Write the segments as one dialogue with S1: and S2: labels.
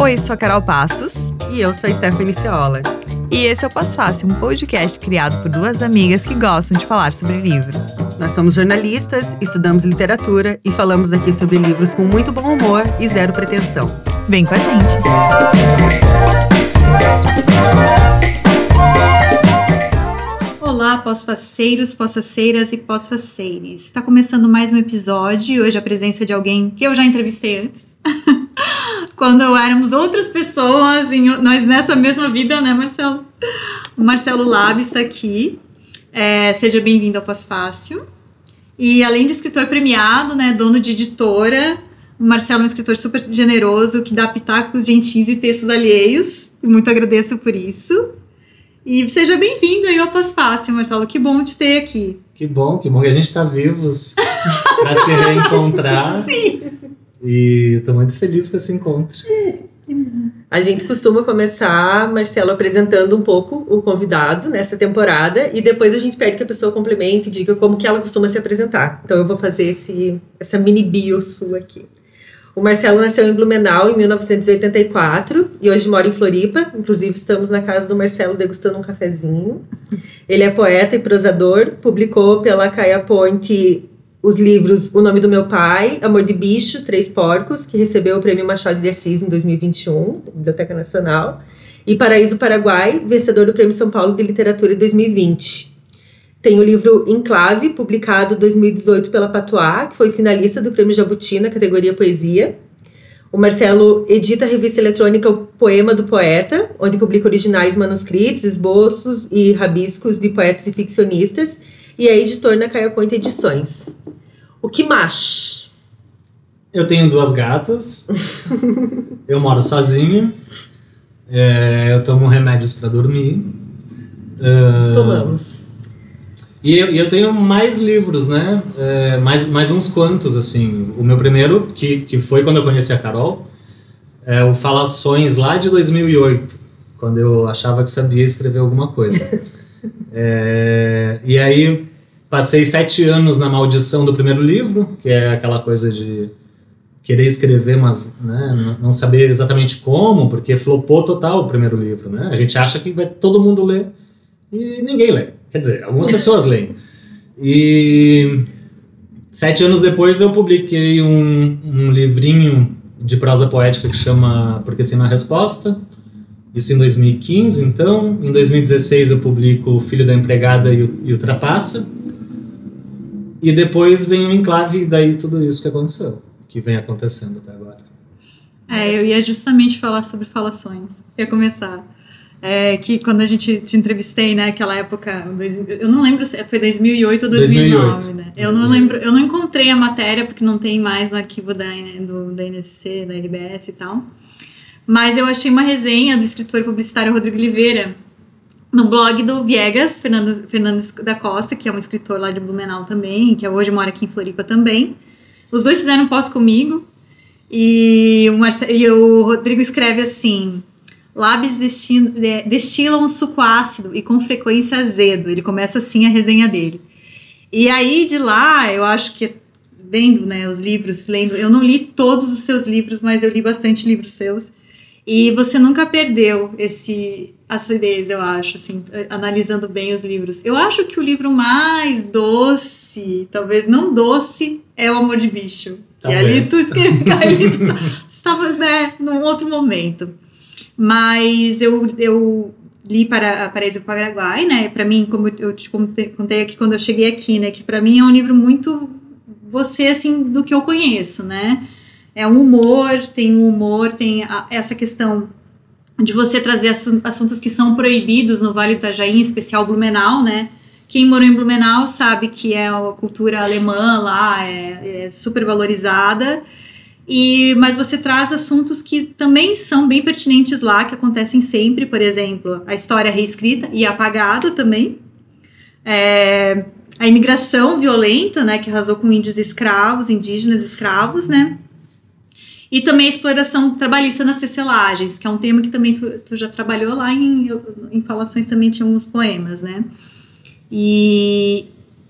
S1: Oi, sou a Carol Passos.
S2: E eu sou a Stephanie Ceola.
S1: E esse é o Pós Fácil, um podcast criado por duas amigas que gostam de falar sobre livros.
S2: Nós somos jornalistas, estudamos literatura e falamos aqui sobre livros com muito bom humor e zero pretensão.
S1: Vem com a gente! Olá, pós-faceiros, pós-faceiras e pós-faceires. Está começando mais um episódio hoje a presença de alguém que eu já entrevistei antes. Quando éramos outras pessoas, em, nós nessa mesma vida, né, Marcelo? O Marcelo Lab está aqui. É, seja bem-vindo ao Pós-Fácil. E além de escritor premiado, né, dono de editora, o Marcelo é um escritor super generoso que dá pitacos gentis e textos alheios. Muito agradeço por isso. E seja bem-vindo aí ao Pós-Fácil, Marcelo. Que bom te ter aqui.
S3: Que bom, que bom que a gente está vivos para se reencontrar.
S1: Sim.
S3: E estou muito feliz com esse encontro.
S2: A gente costuma começar, Marcelo, apresentando um pouco o convidado nessa temporada e depois a gente pede que a pessoa complemente e diga como que ela costuma se apresentar. Então eu vou fazer esse, essa mini bio sua aqui. O Marcelo nasceu em Blumenau em 1984 e hoje mora em Floripa. Inclusive, estamos na casa do Marcelo degustando um cafezinho. Ele é poeta e prosador, publicou pela Caia Ponte os livros O Nome do Meu Pai, Amor de Bicho, Três Porcos, que recebeu o Prêmio Machado de Assis em 2021, da Biblioteca Nacional, e Paraíso Paraguai, vencedor do Prêmio São Paulo de Literatura em 2020. Tem o livro Enclave, publicado em 2018 pela Patois, que foi finalista do Prêmio Jabuti na categoria Poesia. O Marcelo edita a revista eletrônica O Poema do Poeta, onde publica originais manuscritos, esboços e rabiscos de poetas e ficcionistas, e é editor na Caia Point Edições. O que mais?
S3: Eu tenho duas gatas, eu moro sozinho, é, eu tomo remédios para dormir.
S2: Uh, Tomamos.
S3: E eu, eu, tenho mais livros, né? É, mais, mais uns quantos, assim. O meu primeiro, que, que foi quando eu conheci a Carol, é o Falações lá de 2008, quando eu achava que sabia escrever alguma coisa. é, e aí passei sete anos na maldição do primeiro livro, que é aquela coisa de querer escrever, mas né, não saber exatamente como, porque flopou total o primeiro livro, né? A gente acha que vai todo mundo ler e ninguém lê. Quer dizer, algumas pessoas leem. E sete anos depois eu publiquei um, um livrinho de prosa poética que chama Porque Sim na Resposta. Isso em 2015, então. Em 2016 eu publico O Filho da Empregada e o, e. E depois vem o enclave e daí tudo isso que aconteceu, que vem acontecendo até agora.
S1: É, eu ia justamente falar sobre falações. Ia começar. É, que quando a gente te entrevistei, né, aquela época, eu não lembro se foi 2008 ou 2009, 2008. né? Eu não lembro, eu não encontrei a matéria porque não tem mais no arquivo da, do, da NSC, da RBS e tal. Mas eu achei uma resenha do escritor publicitário Rodrigo Oliveira no blog do Viegas, Fernando, Fernando da Costa, que é um escritor lá de Blumenau também, que hoje mora aqui em Floripa também. Os dois fizeram um pós comigo. E o, Marce e o Rodrigo escreve assim: Lábios destilam um suco ácido e com frequência azedo. Ele começa assim a resenha dele. E aí de lá, eu acho que vendo né, os livros, lendo, eu não li todos os seus livros, mas eu li bastante livros seus. E você nunca perdeu esse acidez, eu acho, assim, analisando bem os livros. Eu acho que o livro mais doce, talvez não doce, é O Amor de Bicho. Talvez. E ali tu, ali tu estava, né, num outro momento. Mas eu, eu li para Paraíso Paraguai, né? Para mim, como eu te contei aqui quando eu cheguei aqui, né? Que para mim é um livro muito você, assim, do que eu conheço, né? É um humor, tem um humor, tem a, essa questão de você trazer assuntos que são proibidos no Vale do Itajaí, em especial Blumenau, né? Quem morou em Blumenau sabe que é a cultura alemã lá, é, é super valorizada. E, mas você traz assuntos que também são bem pertinentes lá, que acontecem sempre, por exemplo, a história reescrita e apagada também. É, a imigração violenta, né, que arrasou com índios escravos, indígenas escravos, né? E também a exploração trabalhista nas tecelagens, que é um tema que também tu, tu já trabalhou lá em, em falações também tinha alguns poemas, né? E,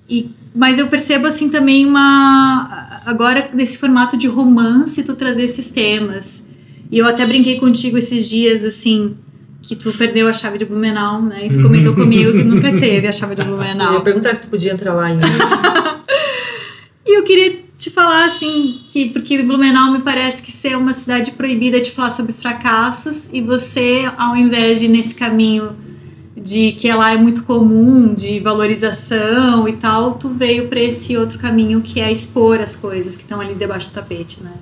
S1: e, mas eu percebo assim também uma agora nesse formato de romance tu trazer esses temas. E eu até brinquei contigo esses dias, assim, que tu perdeu a chave de Blumenau, né? E tu comentou comigo que nunca teve a chave de Blumenau.
S2: Eu ia perguntar se tu podia entrar lá ainda.
S1: e eu queria te falar assim que porque Blumenau me parece que ser uma cidade proibida de falar sobre fracassos e você ao invés de nesse caminho de que lá é muito comum de valorização e tal, tu veio para esse outro caminho que é expor as coisas que estão ali debaixo do tapete, né?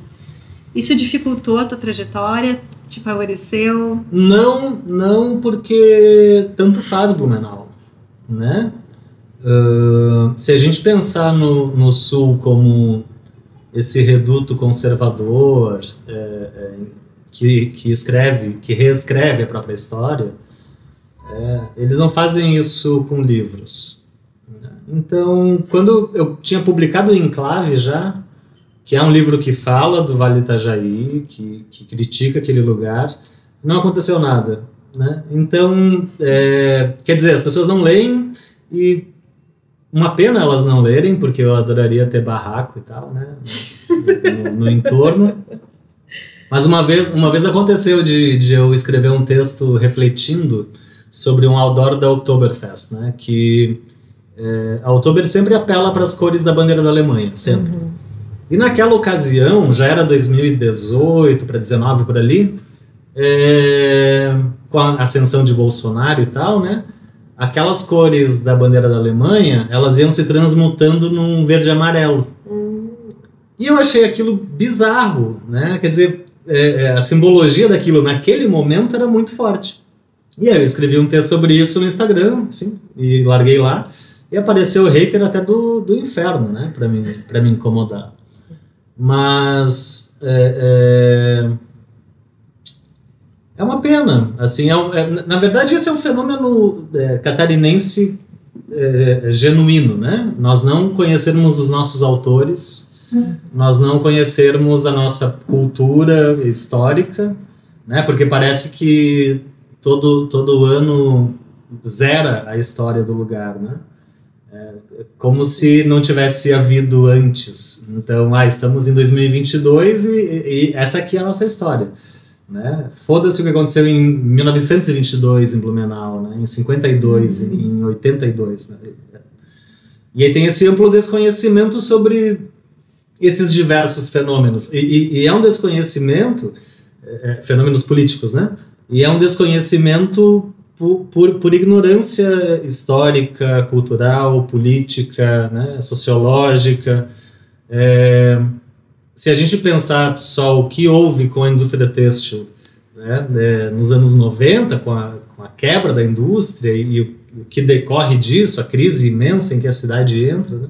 S1: Isso dificultou a tua trajetória? Te favoreceu?
S3: Não, não, porque tanto faz Blumenau, né? Uh, se a gente pensar no, no Sul como esse reduto conservador é, é, que, que escreve, que reescreve a própria história, é, eles não fazem isso com livros. Então, quando eu tinha publicado o Enclave já, que é um livro que fala do Vale Itajaí, que, que critica aquele lugar, não aconteceu nada. Né? Então, é, quer dizer, as pessoas não leem e uma pena elas não lerem, porque eu adoraria ter barraco e tal, né? No, no, no entorno. Mas uma vez, uma vez aconteceu de, de eu escrever um texto refletindo sobre um outdoor da Oktoberfest, né? Que é, a Oktober sempre apela para as cores da bandeira da Alemanha, sempre. Uhum. E naquela ocasião, já era 2018 para 19 por ali, é, com a ascensão de Bolsonaro e tal, né? aquelas cores da bandeira da Alemanha, elas iam se transmutando num verde e amarelo. Hum. E eu achei aquilo bizarro, né? Quer dizer, é, é, a simbologia daquilo naquele momento era muito forte. E aí eu escrevi um texto sobre isso no Instagram, assim, e larguei lá. E apareceu o hater até do, do inferno, né? Pra me, pra me incomodar. Mas... É, é é uma pena. Assim, é, é na verdade, esse é um fenômeno é, catarinense é, genuíno. Né? Nós não conhecermos os nossos autores, nós não conhecermos a nossa cultura histórica, né? porque parece que todo, todo ano zera a história do lugar. Né? É, como se não tivesse havido antes. Então, ah, estamos em 2022 e, e essa aqui é a nossa história. Né? Foda-se o que aconteceu em 1922 em Blumenau, né? em 52, uhum. em 82. Né? E aí tem esse amplo desconhecimento sobre esses diversos fenômenos. E, e, e é um desconhecimento, é, é, fenômenos políticos, né? E é um desconhecimento por, por, por ignorância histórica, cultural, política, né? sociológica. É, se a gente pensar só o que houve com a indústria têxtil né, né, nos anos 90, com a, com a quebra da indústria e, o, o, que decorre disso, a crise imensa em que a cidade entra, né,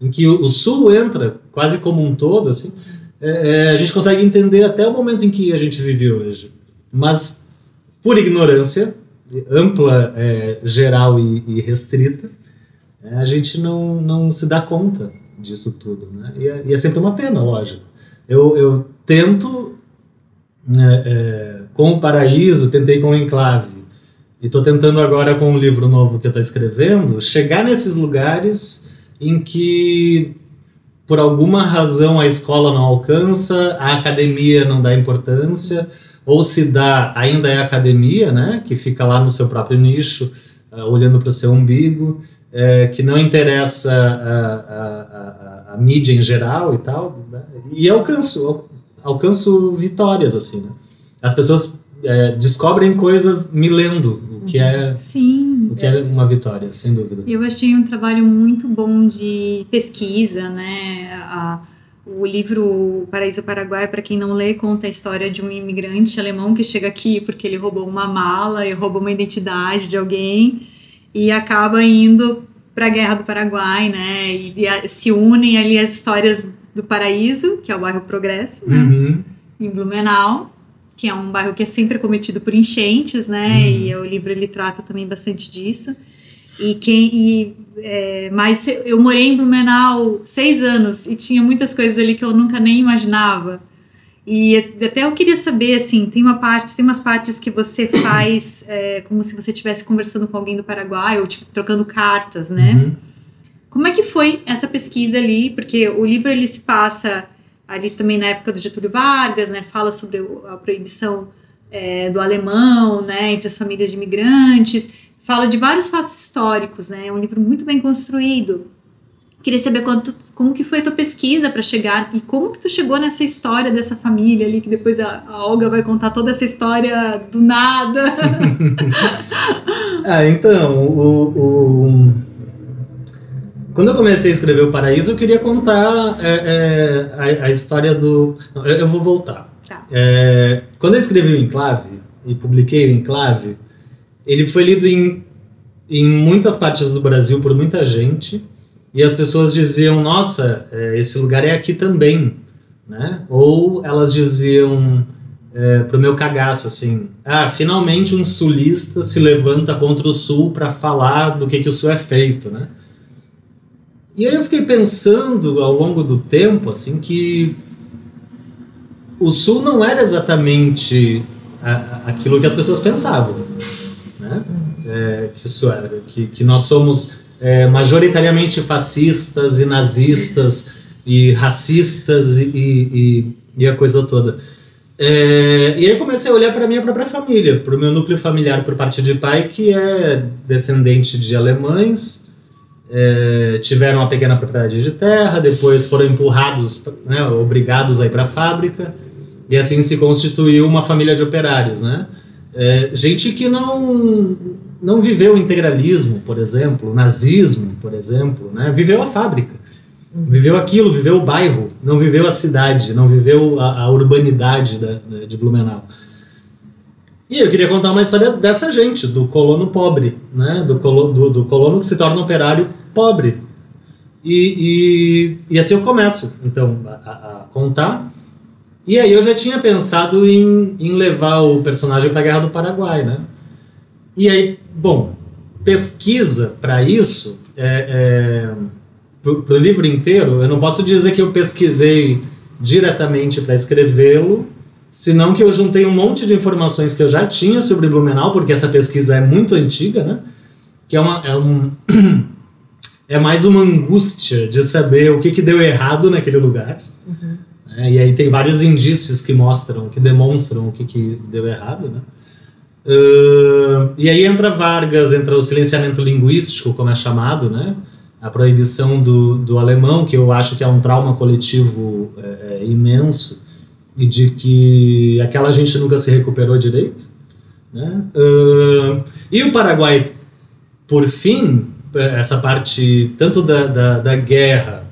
S3: em que o, o, Sul entra quase como um todo, assim, é, é, a gente consegue entender até o momento em que a gente vive hoje. Mas, por ignorância ampla, é, geral e, e restrita, é, a gente não, não se dá conta disso tudo. Né? E, é, e é sempre uma pena, lógico. Eu, eu tento, né, é, com o Paraíso, tentei com o Enclave, e estou tentando agora com o livro novo que eu estou escrevendo, chegar nesses lugares em que, por alguma razão, a escola não alcança, a academia não dá importância, ou se dá, ainda é academia, né, que fica lá no seu próprio nicho, uh, olhando para o seu umbigo, é, que não interessa a, a, a, a, mídia em geral e tal, né? e alcanço, alcanço vitórias, assim, né? As pessoas é, descobrem coisas me lendo, o que é,
S1: Sim,
S3: o que é uma vitória, sem dúvida.
S1: Eu achei um trabalho muito bom de pesquisa, né? A, o livro Paraíso Paraguai, para quem não lê, conta a história de um imigrante alemão que chega aqui porque ele roubou uma mala e roubou uma identidade de alguém e acaba indo para a Guerra do Paraguai, né? E, e, se unem ali as histórias do Paraíso, que é o bairro Progresso, né? Uhum. Em Blumenau, que é um bairro que é sempre cometido por enchentes, né? Uhum. E o livro ele trata também bastante disso. E quem e, é, mas eu morei em Blumenau seis anos e tinha muitas coisas ali que eu nunca nem imaginava. E até eu queria saber, assim, tem uma parte, tem umas partes que você faz é, como se você estivesse conversando com alguém do Paraguai ou tipo, trocando cartas, né? Uhum. como é que foi essa pesquisa ali? Porque o livro ele se passa ali também na época do Getúlio Vargas, né? Fala sobre a proibição é, do alemão, né? Entre as famílias de imigrantes. Fala de vários fatos históricos, né? É um livro muito bem construído. Queria saber quanto, como que foi a tua pesquisa para chegar e como que tu chegou nessa história dessa família ali, que depois a, a Olga vai contar toda essa história do nada.
S3: ah, então, o, o, quando eu comecei a escrever O Paraíso, eu queria contar é, é, a, a, história do... Eu, eu vou voltar. Tá. É, quando eu escrevi o Enclave e publiquei o Enclave, ele foi lido em, em muitas partes do Brasil por muita gente e as pessoas diziam, nossa, é, esse lugar é aqui também, né? Ou elas diziam é, pro meu cagaço assim, ah, finalmente um sulista se levanta contra o sul para falar do que que o sul é feito, né? E aí eu fiquei pensando ao longo do tempo assim que o sul não era exatamente aquilo que as pessoas pensavam, né? É, isso era, que, que nós somos é, majoritariamente fascistas e nazistas e racistas e, e, e a coisa toda. É, e aí comecei a olhar para minha própria família, para o meu núcleo familiar por parte de pai, que é descendente de alemães, é, tiveram uma pequena propriedade de terra, depois foram empurrados, né, obrigados a ir para a fábrica, e assim se constituiu uma família de operários, né? É, gente que não não viveu o integralismo, por exemplo, nazismo, por exemplo, né? viveu a fábrica, viveu aquilo, viveu o bairro, não viveu a cidade, não viveu a, a urbanidade da, de Blumenau. E eu queria contar uma história dessa gente, do colono pobre, né? do, do, do colono que se torna operário pobre. E, e, e assim eu começo, então, a, a, contar. E aí eu já tinha pensado em, em levar o personagem para a Guerra do Paraguai, né? E aí, bom, pesquisa para isso, é, é, para o livro inteiro, eu não posso dizer que eu pesquisei diretamente para escrevê-lo, senão que eu juntei um monte de informações que eu já tinha sobre Blumenau, porque essa pesquisa é muito antiga, né? Que é, uma, é, um, é mais uma angústia de saber o que, que deu errado naquele lugar. Uhum. É, e aí tem vários indícios que mostram, que demonstram o que, que deu errado, né? Uh, e aí entra Vargas, entra o silenciamento linguístico, como é chamado, né? A proibição do, do alemão, que eu acho que é um trauma coletivo é, é, imenso e de que aquela gente nunca se recuperou direito. Né? Uh, e o Paraguai, por fim, essa parte tanto da, da, da guerra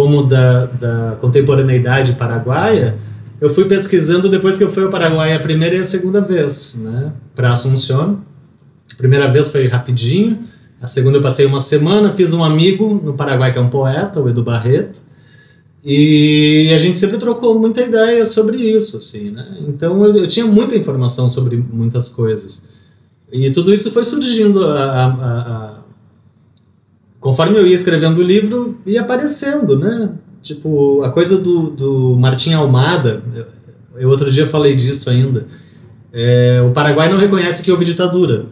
S3: como da, da contemporaneidade paraguaia, eu fui pesquisando depois que eu fui ao Paraguai a primeira e a segunda vez, né, para Assunção. A primeira vez foi rapidinho, a segunda eu passei uma semana, fiz um amigo no Paraguai que é um poeta, o Edu Barreto, e a gente sempre trocou muita ideia sobre isso, assim, né? Então eu, eu tinha muita informação sobre muitas coisas. E tudo isso foi surgindo a, a, conforme eu ia escrevendo o livro, ia aparecendo, né? Tipo, a coisa do, do Martim Almada, eu outro dia falei disso ainda. É, o Paraguai não reconhece que houve ditadura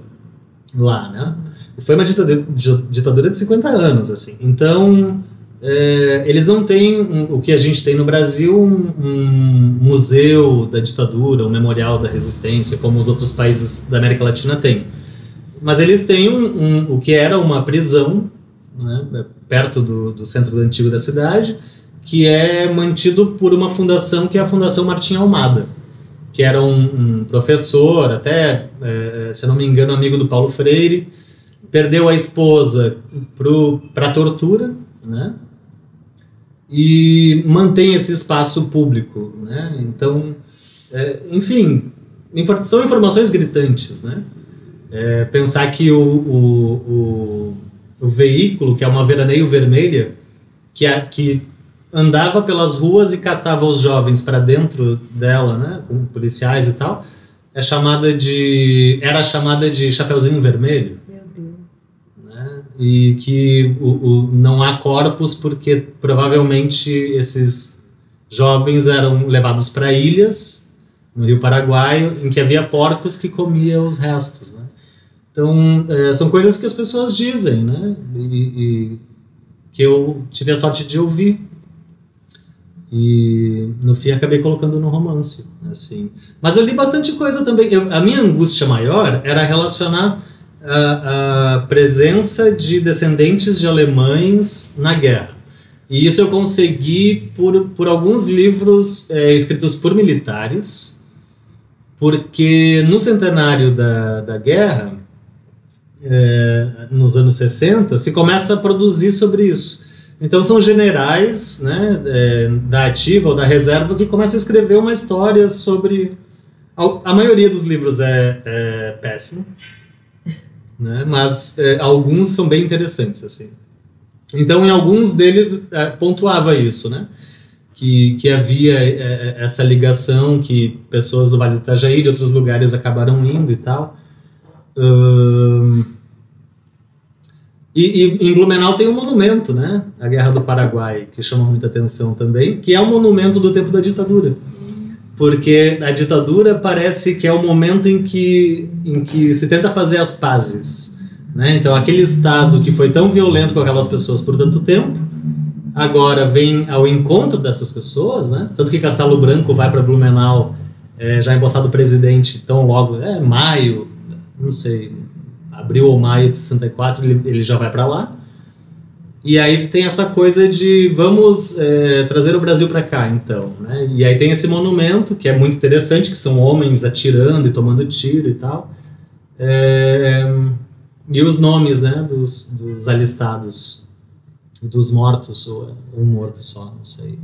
S3: lá, né? Foi uma ditadura, de 50 anos, assim. Então, é, eles não têm o que a gente tem no Brasil, um, um, museu da ditadura, um memorial da resistência, como os outros países da América Latina têm. Mas eles têm um, o que era uma prisão, né, perto do, do centro antigo da cidade, que é mantido por uma fundação que é a Fundação Martim Almada, que era um, um professor, até, é, se não me engano, amigo do Paulo Freire, perdeu a esposa para tortura, né? E mantém esse espaço público, né? Então, é, enfim, são informações gritantes, né? É, pensar que o, o, o, o, veículo, que é uma veraneio vermelha, que, é, que andava pelas ruas e catava os jovens para dentro dela, né, com policiais e tal, é chamada de era chamada de Chapeuzinho Vermelho. Meu Deus. Né? E que o, o, não há corpos porque provavelmente esses jovens eram levados para ilhas no Rio Paraguai em que havia porcos que comiam os restos, né? Então, é, são coisas que as pessoas dizem, né? E, e que eu tive a sorte de ouvir. E no fim acabei colocando no romance, assim. Mas eu li bastante coisa também. Eu, a minha angústia maior era relacionar a, a presença de descendentes de alemães na guerra. E isso eu consegui por, por alguns livros é, escritos por militares, porque no centenário da, da guerra, nos anos 60, se começa a produzir sobre isso. Então são generais né, é, da ativa ou da reserva que começam a escrever uma história sobre. A, maioria dos livros é, é péssimo, né, mas é, alguns são bem interessantes. assim. Então, em alguns deles é, pontuava isso, né? Que, que havia é, essa ligação que pessoas do Vale do Itajaí de outros lugares acabaram indo e tal. E, e, em Blumenau tem um monumento, né? A Guerra do Paraguai, que chama muita atenção também, que é um monumento do tempo da ditadura. Porque a ditadura parece que é o momento em que, em que se tenta fazer as pazes né? Então, aquele Estado que foi tão violento com aquelas pessoas por tanto tempo, agora vem ao encontro dessas pessoas, né? tanto que Castelo Branco vai para Blumenau, é, já empossado presidente tão logo, é maio, não sei, abril ou maio de 64, ele, ele já vai para lá. E aí tem essa coisa de vamos é, trazer o Brasil para cá, então. Né? E aí tem esse monumento que é muito interessante, que são homens atirando e tomando tiro e tal. É, e os nomes, né, dos, dos alistados, dos mortos, ou um morto só, não sei.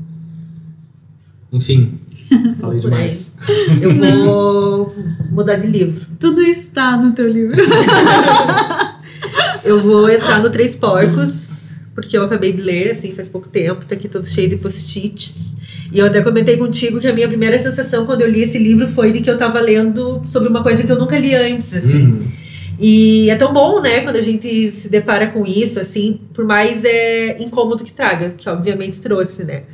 S3: Enfim, falei demais.
S2: Eu vou mudar de livro.
S1: Tudo está no teu livro.
S2: eu vou entrar no Três Porcos, porque eu acabei de ler, assim, faz pouco tempo, tá aqui todo cheio de post-its. E eu até comentei contigo que a minha primeira sensação quando eu li esse livro foi de que eu estava lendo sobre uma coisa que eu nunca li antes, assim. Hum. E é tão bom, né, quando a gente se depara com isso, assim, por mais é, incômodo que traga, que obviamente trouxe, né.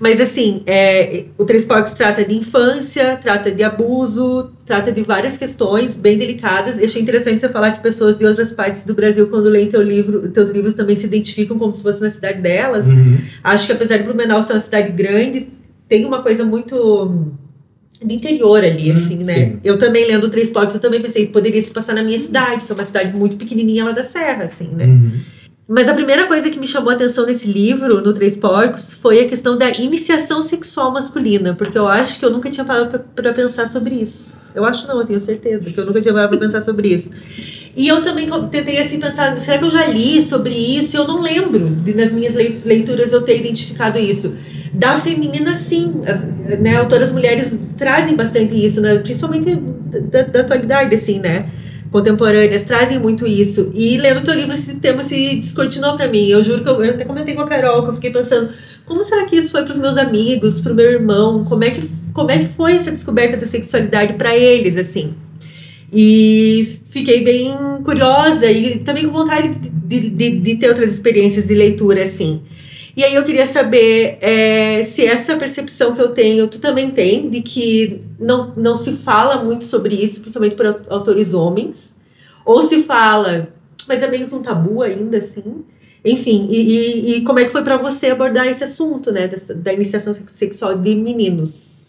S2: Mas assim, é, o Três Porcos trata de infância, trata de abuso, trata de várias questões bem delicadas. E achei interessante você falar que pessoas de outras partes do Brasil, quando leem teu livro, teus livros, também se identificam como se fosse na cidade delas. Uhum. Acho que apesar de Blumenau ser uma cidade grande, tem uma coisa muito do interior ali, hum, assim, né? Sim. Eu também lendo Três Portos, eu também pensei que poderia se passar na minha cidade, que é uma cidade muito pequenininha lá da Serra, assim, né? Uhum. Mas a primeira coisa que me chamou a atenção nesse livro, no Três Porcos, foi a questão da iniciação sexual masculina, porque eu acho que eu nunca tinha parado para pensar sobre isso. Eu acho não, eu tenho certeza que eu nunca tinha parado para pensar sobre isso. E eu também tentei assim pensar, será que eu já li sobre isso? Eu não lembro nas minhas leituras eu ter identificado isso. Da feminina, sim. As, né, autoras mulheres trazem bastante isso, né, principalmente da, da atualidade, assim, né? Contemporâneas trazem muito isso. E lendo teu livro, esse tema se descortinou para mim. Eu juro que eu, eu até comentei com a Carol, que eu fiquei pensando, como será que isso foi para os meus amigos, para o meu irmão? Como é que como é que foi essa descoberta da sexualidade para eles, assim? E fiquei bem curiosa e também com vontade de, de, de, ter outras experiências de leitura, assim. E aí eu queria saber é, se essa percepção que eu tenho, tu também tem, de que não, não se fala muito sobre isso, principalmente por autores homens, ou se fala, mas é meio que um tabu ainda, assim. Enfim, e, e, e como é que foi para você abordar esse assunto, né, da, da iniciação sexual de meninos?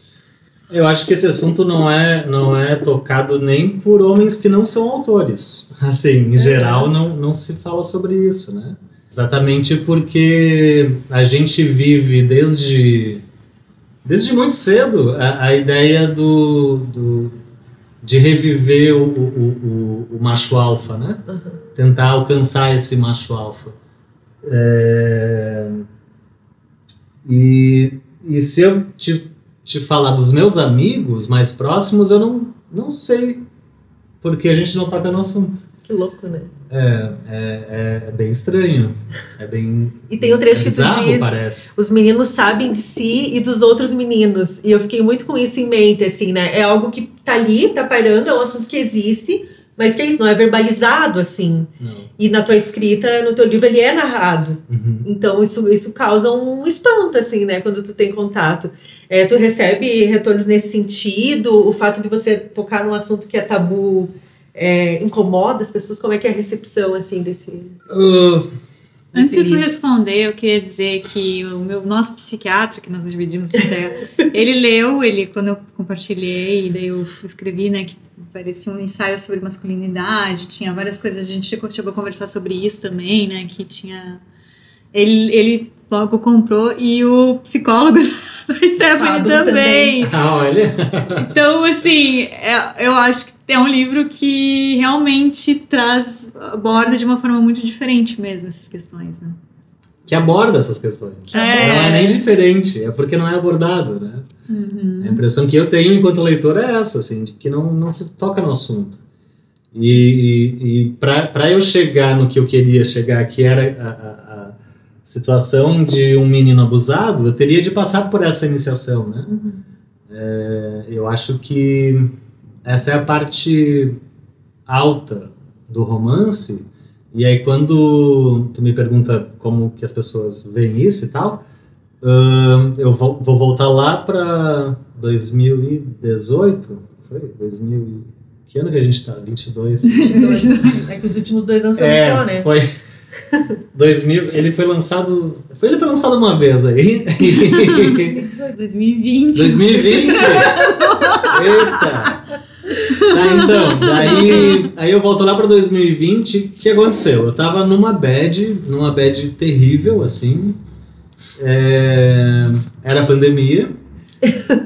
S3: Eu acho que esse assunto não é, não é tocado nem por homens que não são autores. Assim, em geral, não, não se fala sobre isso, né? Exatamente porque a gente vive desde, desde muito cedo a, a ideia do, do, de reviver o, o, o, o macho alfa, né? Uhum. Tentar alcançar esse macho alfa. É... E, e se eu te, te falar dos meus amigos mais próximos, eu não, não sei, porque a gente não toca no assunto.
S2: Que louco, né?
S3: É, é, é, bem estranho. É bem.
S2: E tem um trecho é bizarro, que tu diz: parece. os meninos sabem de si e dos outros meninos. E eu fiquei muito com isso em mente, assim, né? É algo que tá ali, tá pairando, é um assunto que existe, mas que é isso, não é verbalizado, assim. Não. E na tua escrita, no teu livro, ele é narrado. Uhum. Então, isso, isso causa um espanto, assim, né? Quando tu tem contato. É, tu recebe retornos nesse sentido? O fato de você tocar num assunto que é tabu é, incomoda as pessoas? Como é que é a recepção assim desse? Uh,
S1: Antes de tu responder, eu queria dizer que o meu nosso psiquiatra, que nós dividimos ele leu, ele quando eu compartilhei, e daí eu escrevi, né, que parecia um ensaio sobre masculinidade, tinha várias coisas, a gente chegou, chegou a conversar sobre isso também, né, que tinha ele, ele logo comprou e o psicólogo da Stephanie também.
S3: também. Ah, olha.
S1: Então, assim, é, eu acho que é um livro que realmente traz, aborda de uma forma muito diferente mesmo essas questões, né?
S3: Que aborda essas questões. É. Não é nem diferente, é porque não é abordado, né? Uhum. A impressão que eu tenho enquanto leitor é essa, assim, de que não, não se toca no assunto. E, e, e para eu chegar no que eu queria chegar, que era situação de um menino abusado, eu teria de passar por essa iniciação, né? Uhum. É, eu acho que essa é a parte alta do romance. E aí quando tu me pergunta como que as pessoas veem isso e tal, uh, eu vou, vou, voltar lá para 2018, foi? 2000 que ano que a gente tá? 22?
S2: é que os últimos dois anos foram é, só, né?
S3: Foi. 2000, ele foi lançado. Foi, ele foi lançado uma vez aí.
S1: 2020.
S3: 2020? Eita! Tá, então, daí aí eu volto lá para 2020. O que aconteceu? Eu tava numa bad, numa bad terrível, assim. É, era pandemia.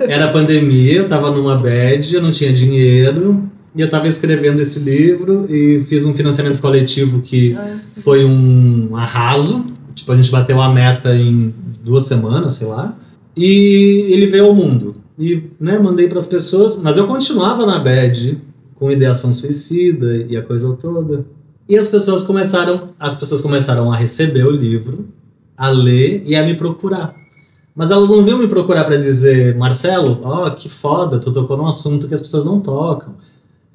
S3: Era pandemia, eu tava numa bad, eu não tinha dinheiro. E eu tava escrevendo esse livro e fiz um financiamento coletivo que ah, foi um arraso. Tipo, a gente bateu a meta em duas semanas, sei lá. E ele veio ao mundo e né, mandei para as pessoas, mas eu continuava na bad com ideação suicida e a coisa toda. E as pessoas começaram, as pessoas começaram a receber o livro, a ler e a me procurar. Mas elas não vinham me procurar para dizer, Marcelo, ó, oh, que foda, tu tocou num assunto que as pessoas não tocam.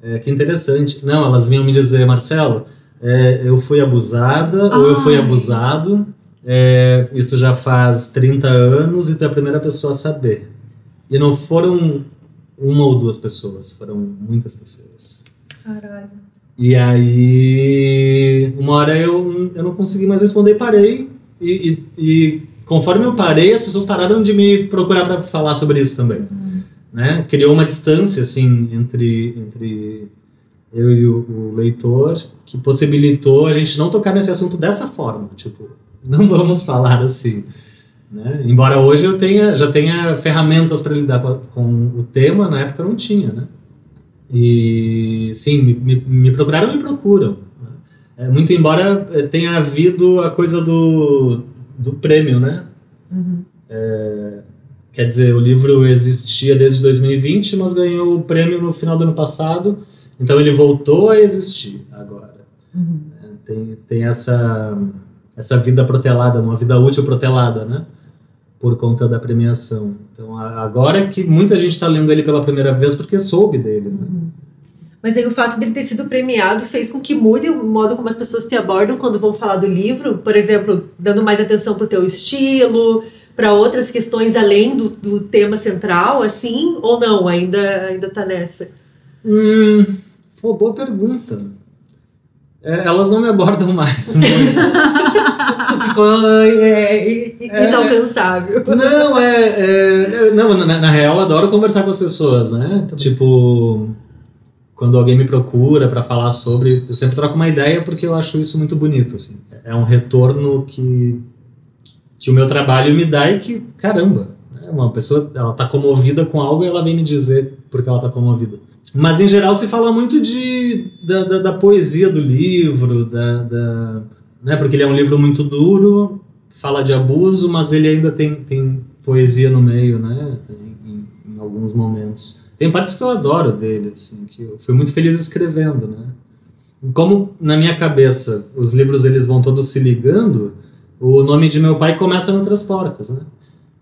S3: É, que interessante. Não, elas vinham me dizer, Marcelo, é, eu fui abusada Ai. ou eu fui abusado. É, isso já faz 30 anos e tu é a primeira pessoa a saber. E não foram uma ou duas pessoas, foram muitas pessoas.
S1: Caralho.
S3: E aí, uma hora eu, eu não consegui mais responder, parei. E, e, e conforme eu parei, as pessoas pararam de me procurar para falar sobre isso também. Uhum. Né? Criou uma distância, assim, entre, entre eu e o, o, leitor, que possibilitou a gente não tocar nesse assunto dessa forma. Tipo, não vamos falar assim. Né? Embora hoje eu tenha, já tenha ferramentas para lidar com, com, o tema, na época não tinha. Né? E sim, me, me, me procuraram e me procuram. Né? É, muito embora eh, tenha havido a coisa do, do prêmio, né? Uhum. É, quer dizer, o livro existia desde 2020, mas ganhou o prêmio no final do ano passado, então ele voltou a existir agora. Uhum. É, tem, tem essa, essa vida protelada, uma vida útil protelada, né? por conta da premiação. Então, agora é que muita gente está lendo ele pela primeira vez porque soube dele. Né? Uhum.
S2: Mas aí o fato dele ter sido premiado fez com que mude o modo como as pessoas te abordam quando vão falar do livro? Por exemplo, dando mais atenção para o teu estilo, para outras questões além do, do tema central, assim? Ou não? Ainda, ainda tá nessa?
S3: Hum, pô, boa pergunta. É, elas não me abordam mais.
S2: Ficou é, é, inalcançável.
S3: Não, é. é não, na, na, real, eu adoro conversar com as pessoas, né? Tipo, quando alguém me procura para falar sobre. Eu sempre troco uma ideia porque eu acho isso muito bonito. Assim. É um retorno que, que o meu trabalho me dá e que, caramba, né? uma pessoa ela tá comovida com algo e ela vem me dizer porque ela tá comovida. Mas em geral se fala muito de, da, da, da poesia do livro, da, da, né, porque ele é um livro muito duro, fala de abuso, mas ele ainda tem, tem poesia no meio, né, em, em alguns momentos. Tem partes que eu adoro dele, assim, que eu fui muito feliz escrevendo, né. Como na minha cabeça os livros eles vão todos se ligando, o nome de meu pai começa no Três Porcas, né.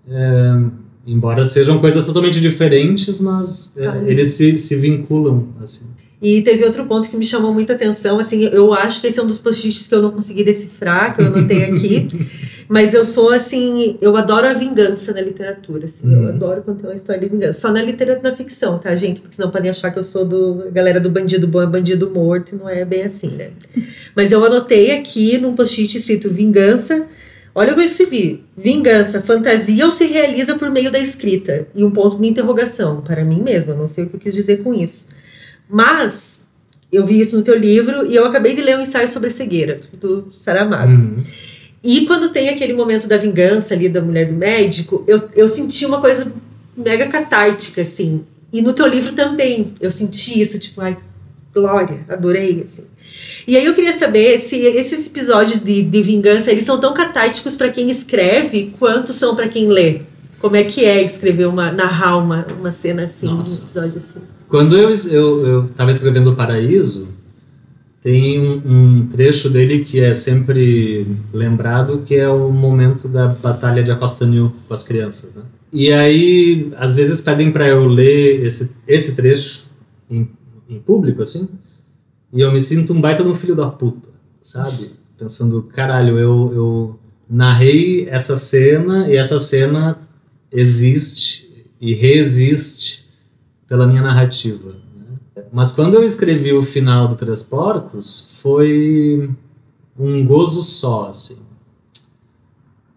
S3: É, Embora sejam coisas totalmente diferentes, mas é, eles se, se vinculam, assim.
S2: E teve outro ponto que me chamou muita atenção, assim, eu acho que esse é um dos post-its que eu não consegui decifrar, que eu anotei aqui, Mas eu sou assim, eu adoro a vingança na literatura, assim. Uhum. Eu adoro quando tem uma história de vingança. Só na literatura na ficção, tá, gente? Porque senão podem achar que eu sou do galera do bandido bom é bandido morto, e não é bem assim, né? Mas eu anotei aqui num post-it escrito vingança. Olha o que eu escrevi. Vingança, fantasia ou se realiza por meio da escrita? E um ponto de interrogação para mim mesma. Não sei o que eu quis dizer com isso. Mas eu vi isso no teu livro e eu acabei de ler um ensaio sobre a cegueira, do Saramago. Uhum. E quando tem aquele momento da vingança ali da mulher do médico, eu, eu senti uma coisa mega catártica, assim. E no teu livro também, eu senti isso, tipo, ai, glória, adorei, assim. E aí eu queria saber se esses episódios de, de vingança, eles são tão catárticos para quem escreve, quanto são para quem lê. Como é que é escrever uma, narrar uma, uma cena assim, Nossa. um episódio assim?
S3: Quando eu, eu, eu tava escrevendo O Paraíso, tem um, um, trecho dele que é sempre lembrado, que é o momento da batalha de Acostanil com as crianças, né? E aí, às vezes pedem para eu ler esse, esse trecho em, em público, assim, e eu me sinto um baita no filho da puta, sabe? Pensando, caralho, eu, eu narrei essa cena e essa cena existe e reexiste pela minha narrativa. Mas quando eu escrevi o final do Três Porcos, foi um gozo só, assim.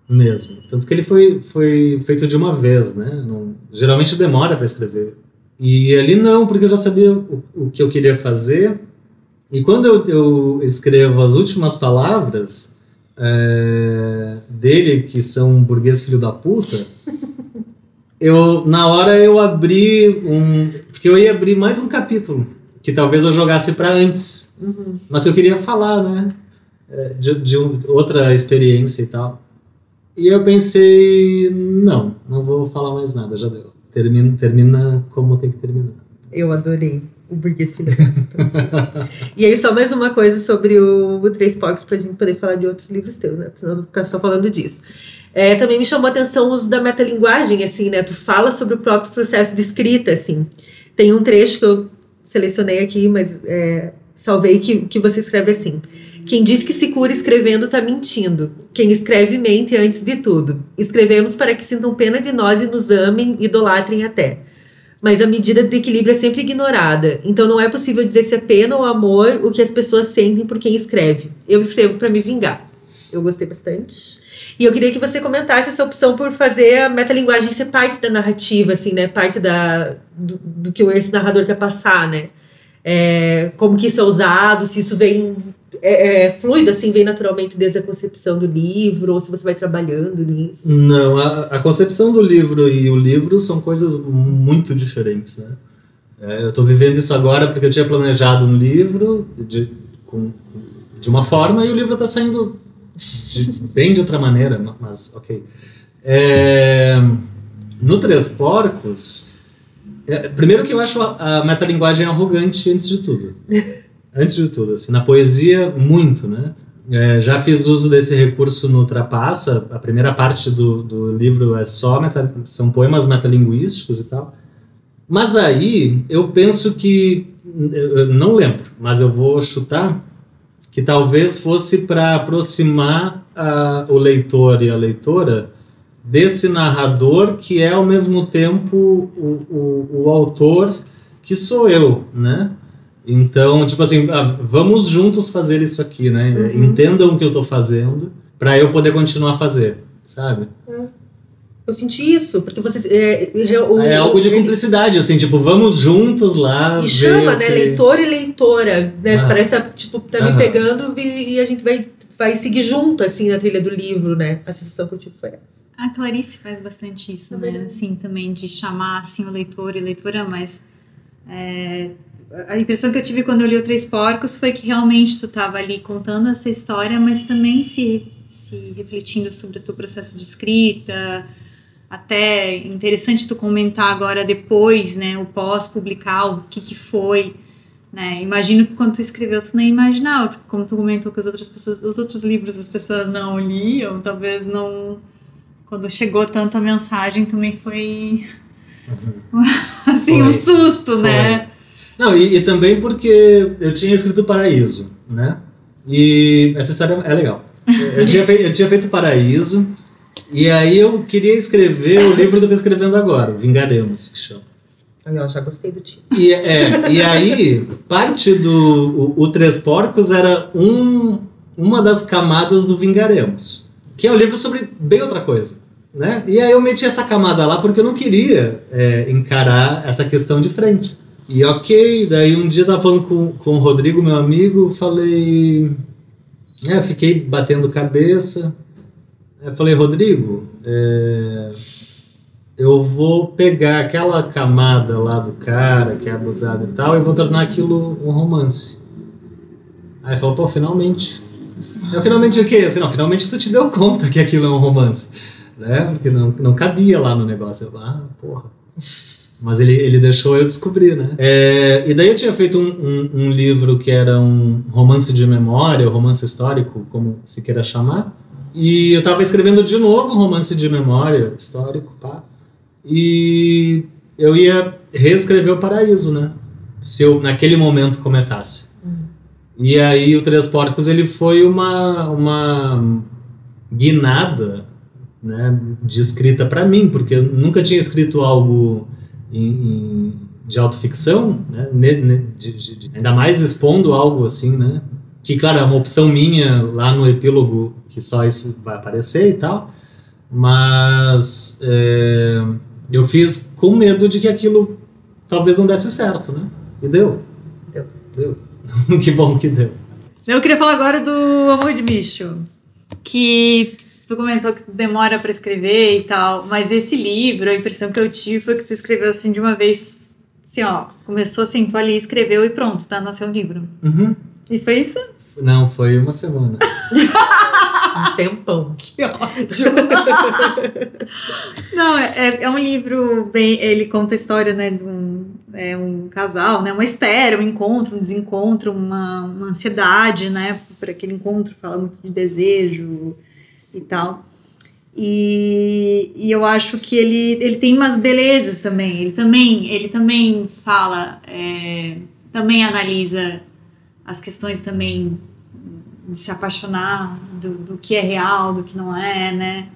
S3: Mesmo. Tanto que ele foi, foi feito de uma vez, né? Não, geralmente demora para escrever. E ali não, porque eu já sabia o, o que eu queria fazer. E quando eu, eu escrevo as últimas palavras é, dele, que são um burguês filho da puta, eu na hora eu abri um porque eu ia abrir mais um capítulo que talvez eu jogasse para antes. Uhum. mas eu queria falar né é, de, de outra experiência e tal. E eu pensei não não vou falar mais nada já deu. Termina termina como tem que terminar.
S2: Eu adorei o burguês filho e aí só mais uma coisa sobre o, o Três Porcos pra gente poder falar de outros livros teus né? Senão eu vou ficar só falando disso. É, também me chamou a atenção o uso da metalinguagem, assim, né? Tu fala sobre o próprio processo de escrita, assim. Tem um trecho que eu selecionei aqui, mas é, salvei que, que você escreve assim. Quem diz que se cura escrevendo está mentindo. Quem escreve mente antes de tudo. Escrevemos para que sintam pena de nós e nos amem, idolatrem até. Mas a medida de equilíbrio é sempre ignorada. Então não é possível dizer se é pena ou amor o que as pessoas sentem por quem escreve. Eu escrevo para me vingar. Eu gostei bastante. E eu queria que você comentasse essa opção por fazer a metalinguagem ser parte da narrativa, assim, né? Parte da, do, do que esse narrador quer passar, né? É, como que isso é usado, se isso vem é, é, fluido, assim, vem naturalmente desde a concepção do livro, ou se você vai trabalhando nisso?
S3: Não, a, a concepção do livro e o livro são coisas muito diferentes, né? É, eu estou vivendo isso agora porque eu tinha planejado um livro de, com, de uma forma e o livro está saindo de, bem de outra maneira, mas ok. É, no Três Porcos, é, primeiro que eu acho a, a metalinguagem arrogante antes de tudo. antes de tudo, assim, na poesia, muito, né? É, já fiz uso desse recurso no Trapassa, a primeira parte do, do livro é só, meta, são poemas metalinguísticos e tal. Mas aí, eu penso que, eu não lembro, mas eu vou chutar, que talvez fosse para aproximar uh, o leitor e a leitora desse narrador que é ao mesmo tempo o, o, o autor que sou eu, né? Então, tipo assim, vamos juntos fazer isso aqui, né? Uhum. Entendam o que eu estou fazendo para eu poder continuar a fazer, sabe?
S2: É. Eu senti isso, porque você. É,
S3: o, é algo de cumplicidade, assim, tipo, vamos juntos lá.
S2: E chama, né? Que... Leitor e leitora, né? Ah. Parece tá, tipo, tá me pegando e, e, a gente vai, vai seguir junto, assim, na trilha do livro, né? A sensação que eu tive foi essa.
S1: A Clarice faz bastante isso, né? Assim, também de chamar, assim, o leitor e leitora, mas. É, a impressão que eu tive quando eu li o Três Porcos foi que realmente tu estava ali contando essa história, mas também se, se refletindo sobre o teu processo de escrita até interessante tu comentar agora depois, né, o pós-publicar, o que que foi, né, imagino que quando tu escreveu tu nem imaginava, como tu comentou que as outras pessoas, os outros livros as pessoas não liam, talvez não, quando chegou tanta mensagem também foi, uhum. assim, foi. um susto, foi. né.
S3: Não, e, e também porque eu tinha escrito Paraíso, né, e essa história é legal. Eu tinha, feito, eu tinha feito Paraíso, e aí eu queria escrever o livro que eu tô escrevendo agora, Vingaremos, que chama.
S2: Eu já gostei do título.
S3: E, é, e aí, parte do. O, o Três Porcos era um, uma das camadas do Vingaremos, que é um livro sobre bem outra coisa. Né? E aí eu meti essa camada lá porque eu não queria é, encarar essa questão de frente. E ok, daí um dia eu tava falando com, com o Rodrigo, meu amigo, falei. É, fiquei batendo cabeça. Eu falei, Rodrigo, é, eu vou pegar aquela camada lá do cara que é abusado e tal e vou tornar aquilo um romance. Aí falou, pô, finalmente. Eu, finalmente o quê? Assim, não, finalmente tu te deu conta que aquilo é um romance. Né? Porque não, não cabia lá no negócio. Eu, ah, porra. Mas ele, ele deixou eu descobrir, né? É, e daí eu tinha feito um, um, um, livro que era um romance de memória, romance histórico, como se queira chamar. E eu estava escrevendo de novo um romance de memória histórico, pá. E eu ia reescrever o Paraíso, né? Se eu naquele momento começasse. Uhum. E aí o Três Porcos ele foi uma, uma guinada né, de escrita para mim, porque eu nunca tinha escrito algo em, em, de autoficção, né, de, de, de, ainda mais expondo algo assim, né? Que, claro, é uma opção minha lá no epílogo, que só isso vai aparecer e tal, mas é, eu fiz com medo de que aquilo talvez não desse certo, né? E deu. Deu. Deu. que bom que deu.
S1: Eu queria falar agora do Amor de Bicho, que tu comentou que demora para escrever e tal, mas esse livro, a impressão que eu tive foi que tu escreveu assim de uma vez, assim, ó, começou, sentou ali, escreveu e pronto, tá, nasceu um livro.
S3: Uhum.
S1: E foi isso?
S3: Não, foi uma semana.
S2: um tempão.
S1: Que ódio. Não, é, é um livro bem. Ele conta a história, né, de um, é um casal, né? Uma espera, um encontro, um desencontro, uma, uma ansiedade, né? Para aquele encontro, fala muito de desejo e tal. E, e eu acho que ele, ele tem umas belezas também. Ele também, ele também fala, é, também analisa as questões também de se apaixonar do, do que é real, do que não é, né?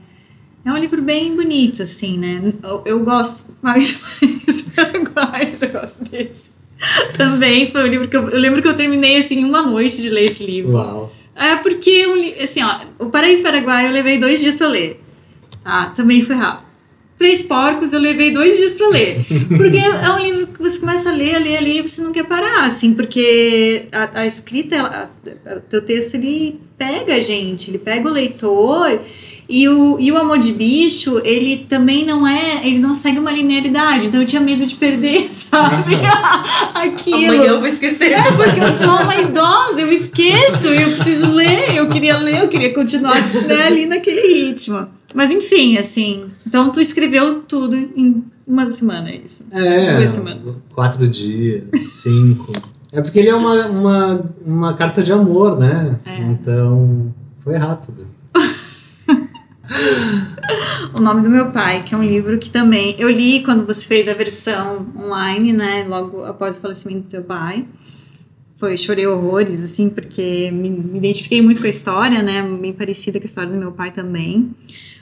S1: É um livro bem bonito, assim, né? Eu, eu gosto mais, mais eu gosto desse. Também foi um livro que eu, eu lembro que eu terminei, assim, uma noite de ler esse livro.
S3: Uau!
S1: É porque, assim, ó, o Paraíso Paraguai eu levei dois dias para ler. Ah, também foi rápido. Três Porcos eu levei dois dias para ler. Porque é um livro que você começa a ler, a ler, a ler e você não quer parar, assim, porque a, a escrita, o teu texto, ele pega a gente, ele pega o leitor e o, e o Amor de Bicho, ele também não é, ele não segue uma linearidade, então eu tinha medo de perder, sabe? Aquilo.
S2: Amanhã eu vou esquecer.
S1: É, porque eu sou uma idosa, eu esqueço, eu preciso ler, eu queria ler, eu queria continuar né, ali naquele ritmo. Mas enfim, assim, então tu escreveu tudo em uma semana, é isso?
S3: É, Duas semanas. quatro dias, cinco. É porque ele é uma, uma, uma carta de amor, né? É. Então, foi rápido
S1: o nome do meu pai, que é um livro que também eu li quando você fez a versão online, né? Logo após o falecimento do seu pai. Foi, chorei horrores, assim, porque me, me identifiquei muito com a história, né? Bem parecida com a história do meu pai também.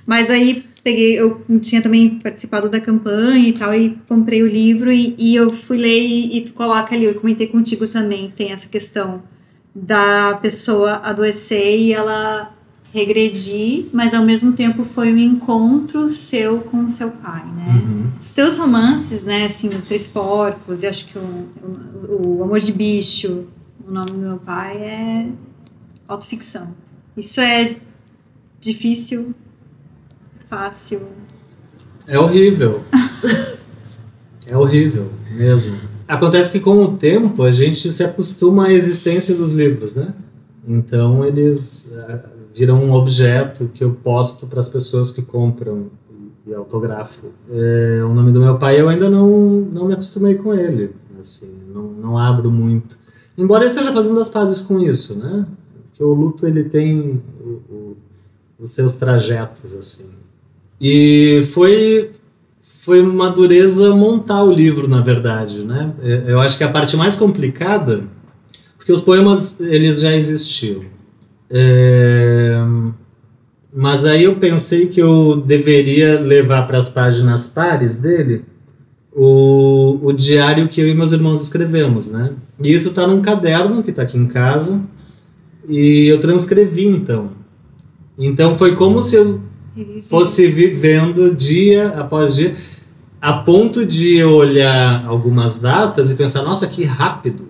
S1: Mas aí peguei, eu tinha também participado da campanha e tal, e comprei o livro e, e eu fui ler e, e tu coloca ali, eu comentei contigo também, tem essa questão da pessoa adoecer e ela regredir, mas ao mesmo tempo foi um encontro seu com seu pai, né? Uhum. Os teus romances, né, assim, o Três Porcos, e acho que o, o, o Amor de Bicho, o nome do meu pai é autoficção. Isso é difícil, fácil.
S3: É horrível. é horrível mesmo. Acontece que com o tempo a gente se acostuma à existência dos livros, né? Então eles vira um objeto que eu posto para as pessoas que compram e autografo. É, o nome do meu pai eu ainda não, não me acostumei com ele, assim, não, não abro muito. Embora eu esteja fazendo as pazes com isso, né? Porque o luto ele tem o, o, os seus trajetos, assim. E foi foi uma dureza montar o livro, na verdade, né? É, eu acho que a parte mais complicada, porque os poemas eles já existiam. É... Mas aí eu pensei que eu deveria levar para as páginas pares dele o, o diário que eu e meus irmãos escrevemos, né? E isso está num caderno que está aqui em casa e eu transcrevi então. Então foi como se eu fosse vivendo dia após dia, a ponto de olhar algumas datas e pensar, nossa, que rápido.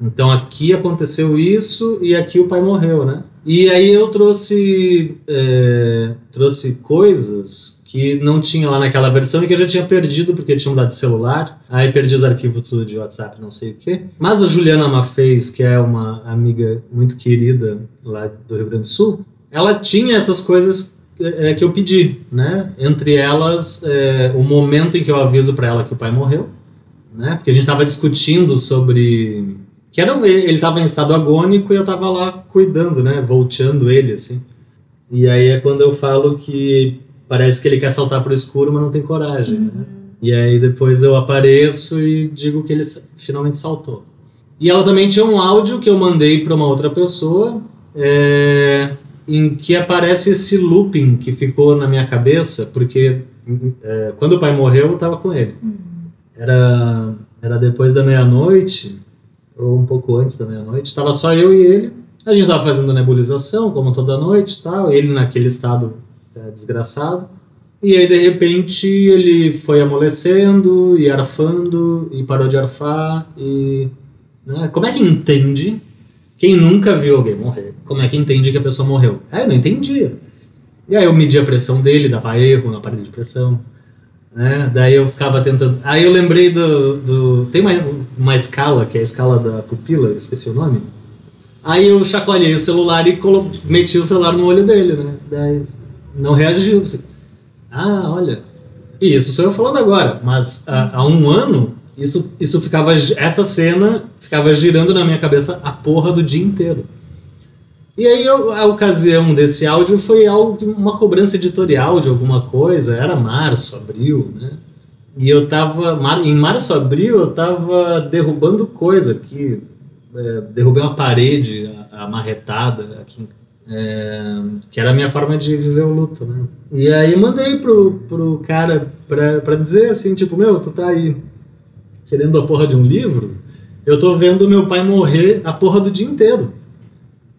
S3: Então aqui aconteceu isso e aqui o pai morreu, né? E aí eu trouxe, é, trouxe coisas que não tinha lá naquela versão e que eu já tinha perdido porque tinha mudado de celular. Aí perdi os arquivos tudo de WhatsApp, não sei o quê. Mas a Juliana Mafez, que é uma amiga muito querida lá do Rio Grande do Sul, ela tinha essas coisas é, que eu pedi, né? Entre elas, é, o momento em que eu aviso para ela que o pai morreu, né? Porque a gente estava discutindo sobre que era ele estava em estado agônico e eu estava lá cuidando, né? Volteando ele assim. E aí é quando eu falo que parece que ele quer saltar pro escuro, mas não tem coragem, né? uhum. né? E aí depois eu apareço e digo que ele finalmente saltou. E ela também tinha um áudio que eu mandei para uma outra pessoa, é, em que aparece esse looping que ficou na minha cabeça, porque é, quando o pai morreu, eu estava com ele. Uhum. Era, era depois da meia-noite, ou um pouco antes da meia-noite, estava só eu e ele. A gente estava fazendo nebulização, como toda noite tal, ele naquele estado é, desgraçado. E aí, de repente, ele foi amolecendo e arfando e parou de arfar. E. Né? Como é que entende? Quem nunca viu alguém morrer, como é que entende que a pessoa morreu? É, eu não entendia. E aí eu medi a pressão dele, dava erro na parede de pressão. Né? Daí eu ficava tentando. Aí eu lembrei do. do... Tem uma, uma escala, que é a escala da pupila, esqueci o nome. Aí eu chacoalhei o celular e colo... meti o celular no olho dele, né? Daí não reagiu. Ah, olha. E isso sou eu falando agora, mas há, há um ano isso, isso ficava. Essa cena ficava girando na minha cabeça a porra do dia inteiro. E aí eu, a ocasião desse áudio foi algo, uma cobrança editorial de alguma coisa, era março, abril, né? E eu tava, em março, abril, eu tava derrubando coisa aqui, é, derrubei uma parede amarretada aqui é, que era a minha forma de viver o luto, né? E aí mandei pro, pro cara pra, pra dizer assim, tipo, meu, tu tá aí querendo a porra de um livro, eu tô vendo meu pai morrer a porra do dia inteiro,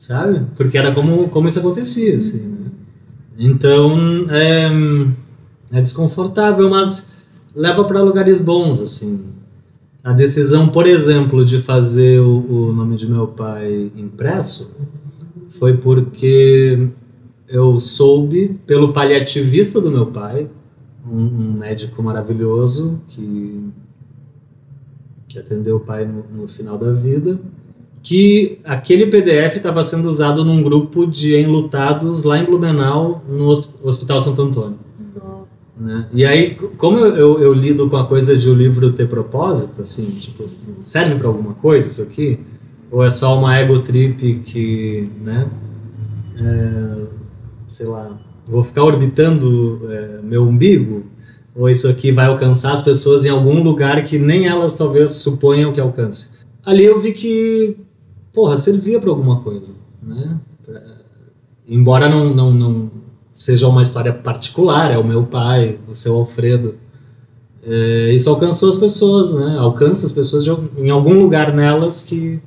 S3: sabe? Porque era como, como isso acontecia, assim, né? Então, é, é desconfortável, mas leva para lugares bons, assim. A decisão, por exemplo, de fazer o, o nome de meu pai impresso foi porque eu soube pelo paliativista do meu pai, um, um médico maravilhoso que, que atendeu o pai no, no final da vida, que aquele PDF estava sendo usado num grupo de enlutados lá em Blumenau, no Hospital Santo Antônio. Né? E aí, como eu, eu, eu, lido com a coisa de o livro ter propósito, assim, tipo, serve para alguma coisa isso aqui? Ou é só uma ego trip que, né? É, sei lá, vou ficar orbitando é, meu umbigo? Ou isso aqui vai alcançar as pessoas em algum lugar que nem elas talvez suponham que alcance? Ali eu vi que, porra, servia para alguma coisa, né? Embora não, não, não seja uma história particular, é o meu pai, o seu Alfredo. É, isso alcançou as pessoas, né? Alcança as pessoas de, em algum lugar nelas que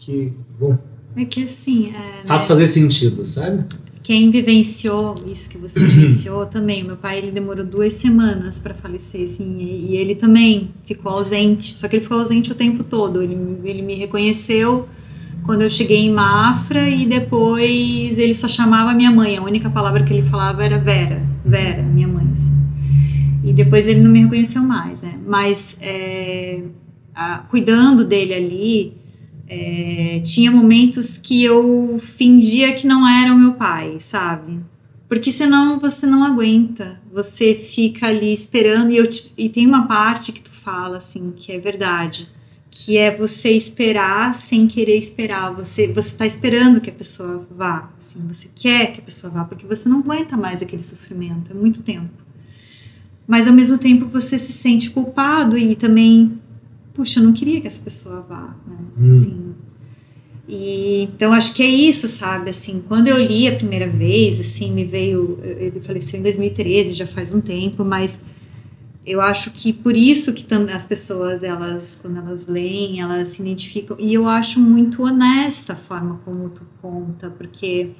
S3: que, bom.
S1: É que assim. É,
S3: faz né? fazer sentido, sabe?
S1: Quem vivenciou isso que você vivenciou também. Meu pai ele demorou duas semanas para falecer, assim, e, e, ele também ficou ausente. Só que ele ficou ausente o tempo todo. Ele, ele me reconheceu quando eu cheguei em Mafra e depois ele só chamava minha mãe. A única palavra que ele falava era Vera, Vera, minha mãe. Assim. E depois ele não me reconheceu mais, né? Mas é, a, cuidando dele ali, é, tinha momentos que eu fingia que não era o meu pai, sabe? Porque senão você não aguenta, você fica ali esperando e, eu te, e tem uma parte que tu fala assim que é verdade, que é você esperar sem querer esperar, você você tá esperando que a pessoa vá, assim, você quer que a pessoa vá porque você não aguenta mais aquele sofrimento, é muito tempo. Mas ao mesmo tempo você se sente culpado e também puxa, eu não queria que essa pessoa vá, né? Hum. Assim, E, então acho que é isso, sabe? Assim, quando eu li a primeira vez, assim, me veio. Ele faleceu em 2013, já faz um tempo, mas eu acho que por isso que as pessoas, elas, quando elas leem, elas se identificam. E eu acho muito honesta a forma como tu conta, porque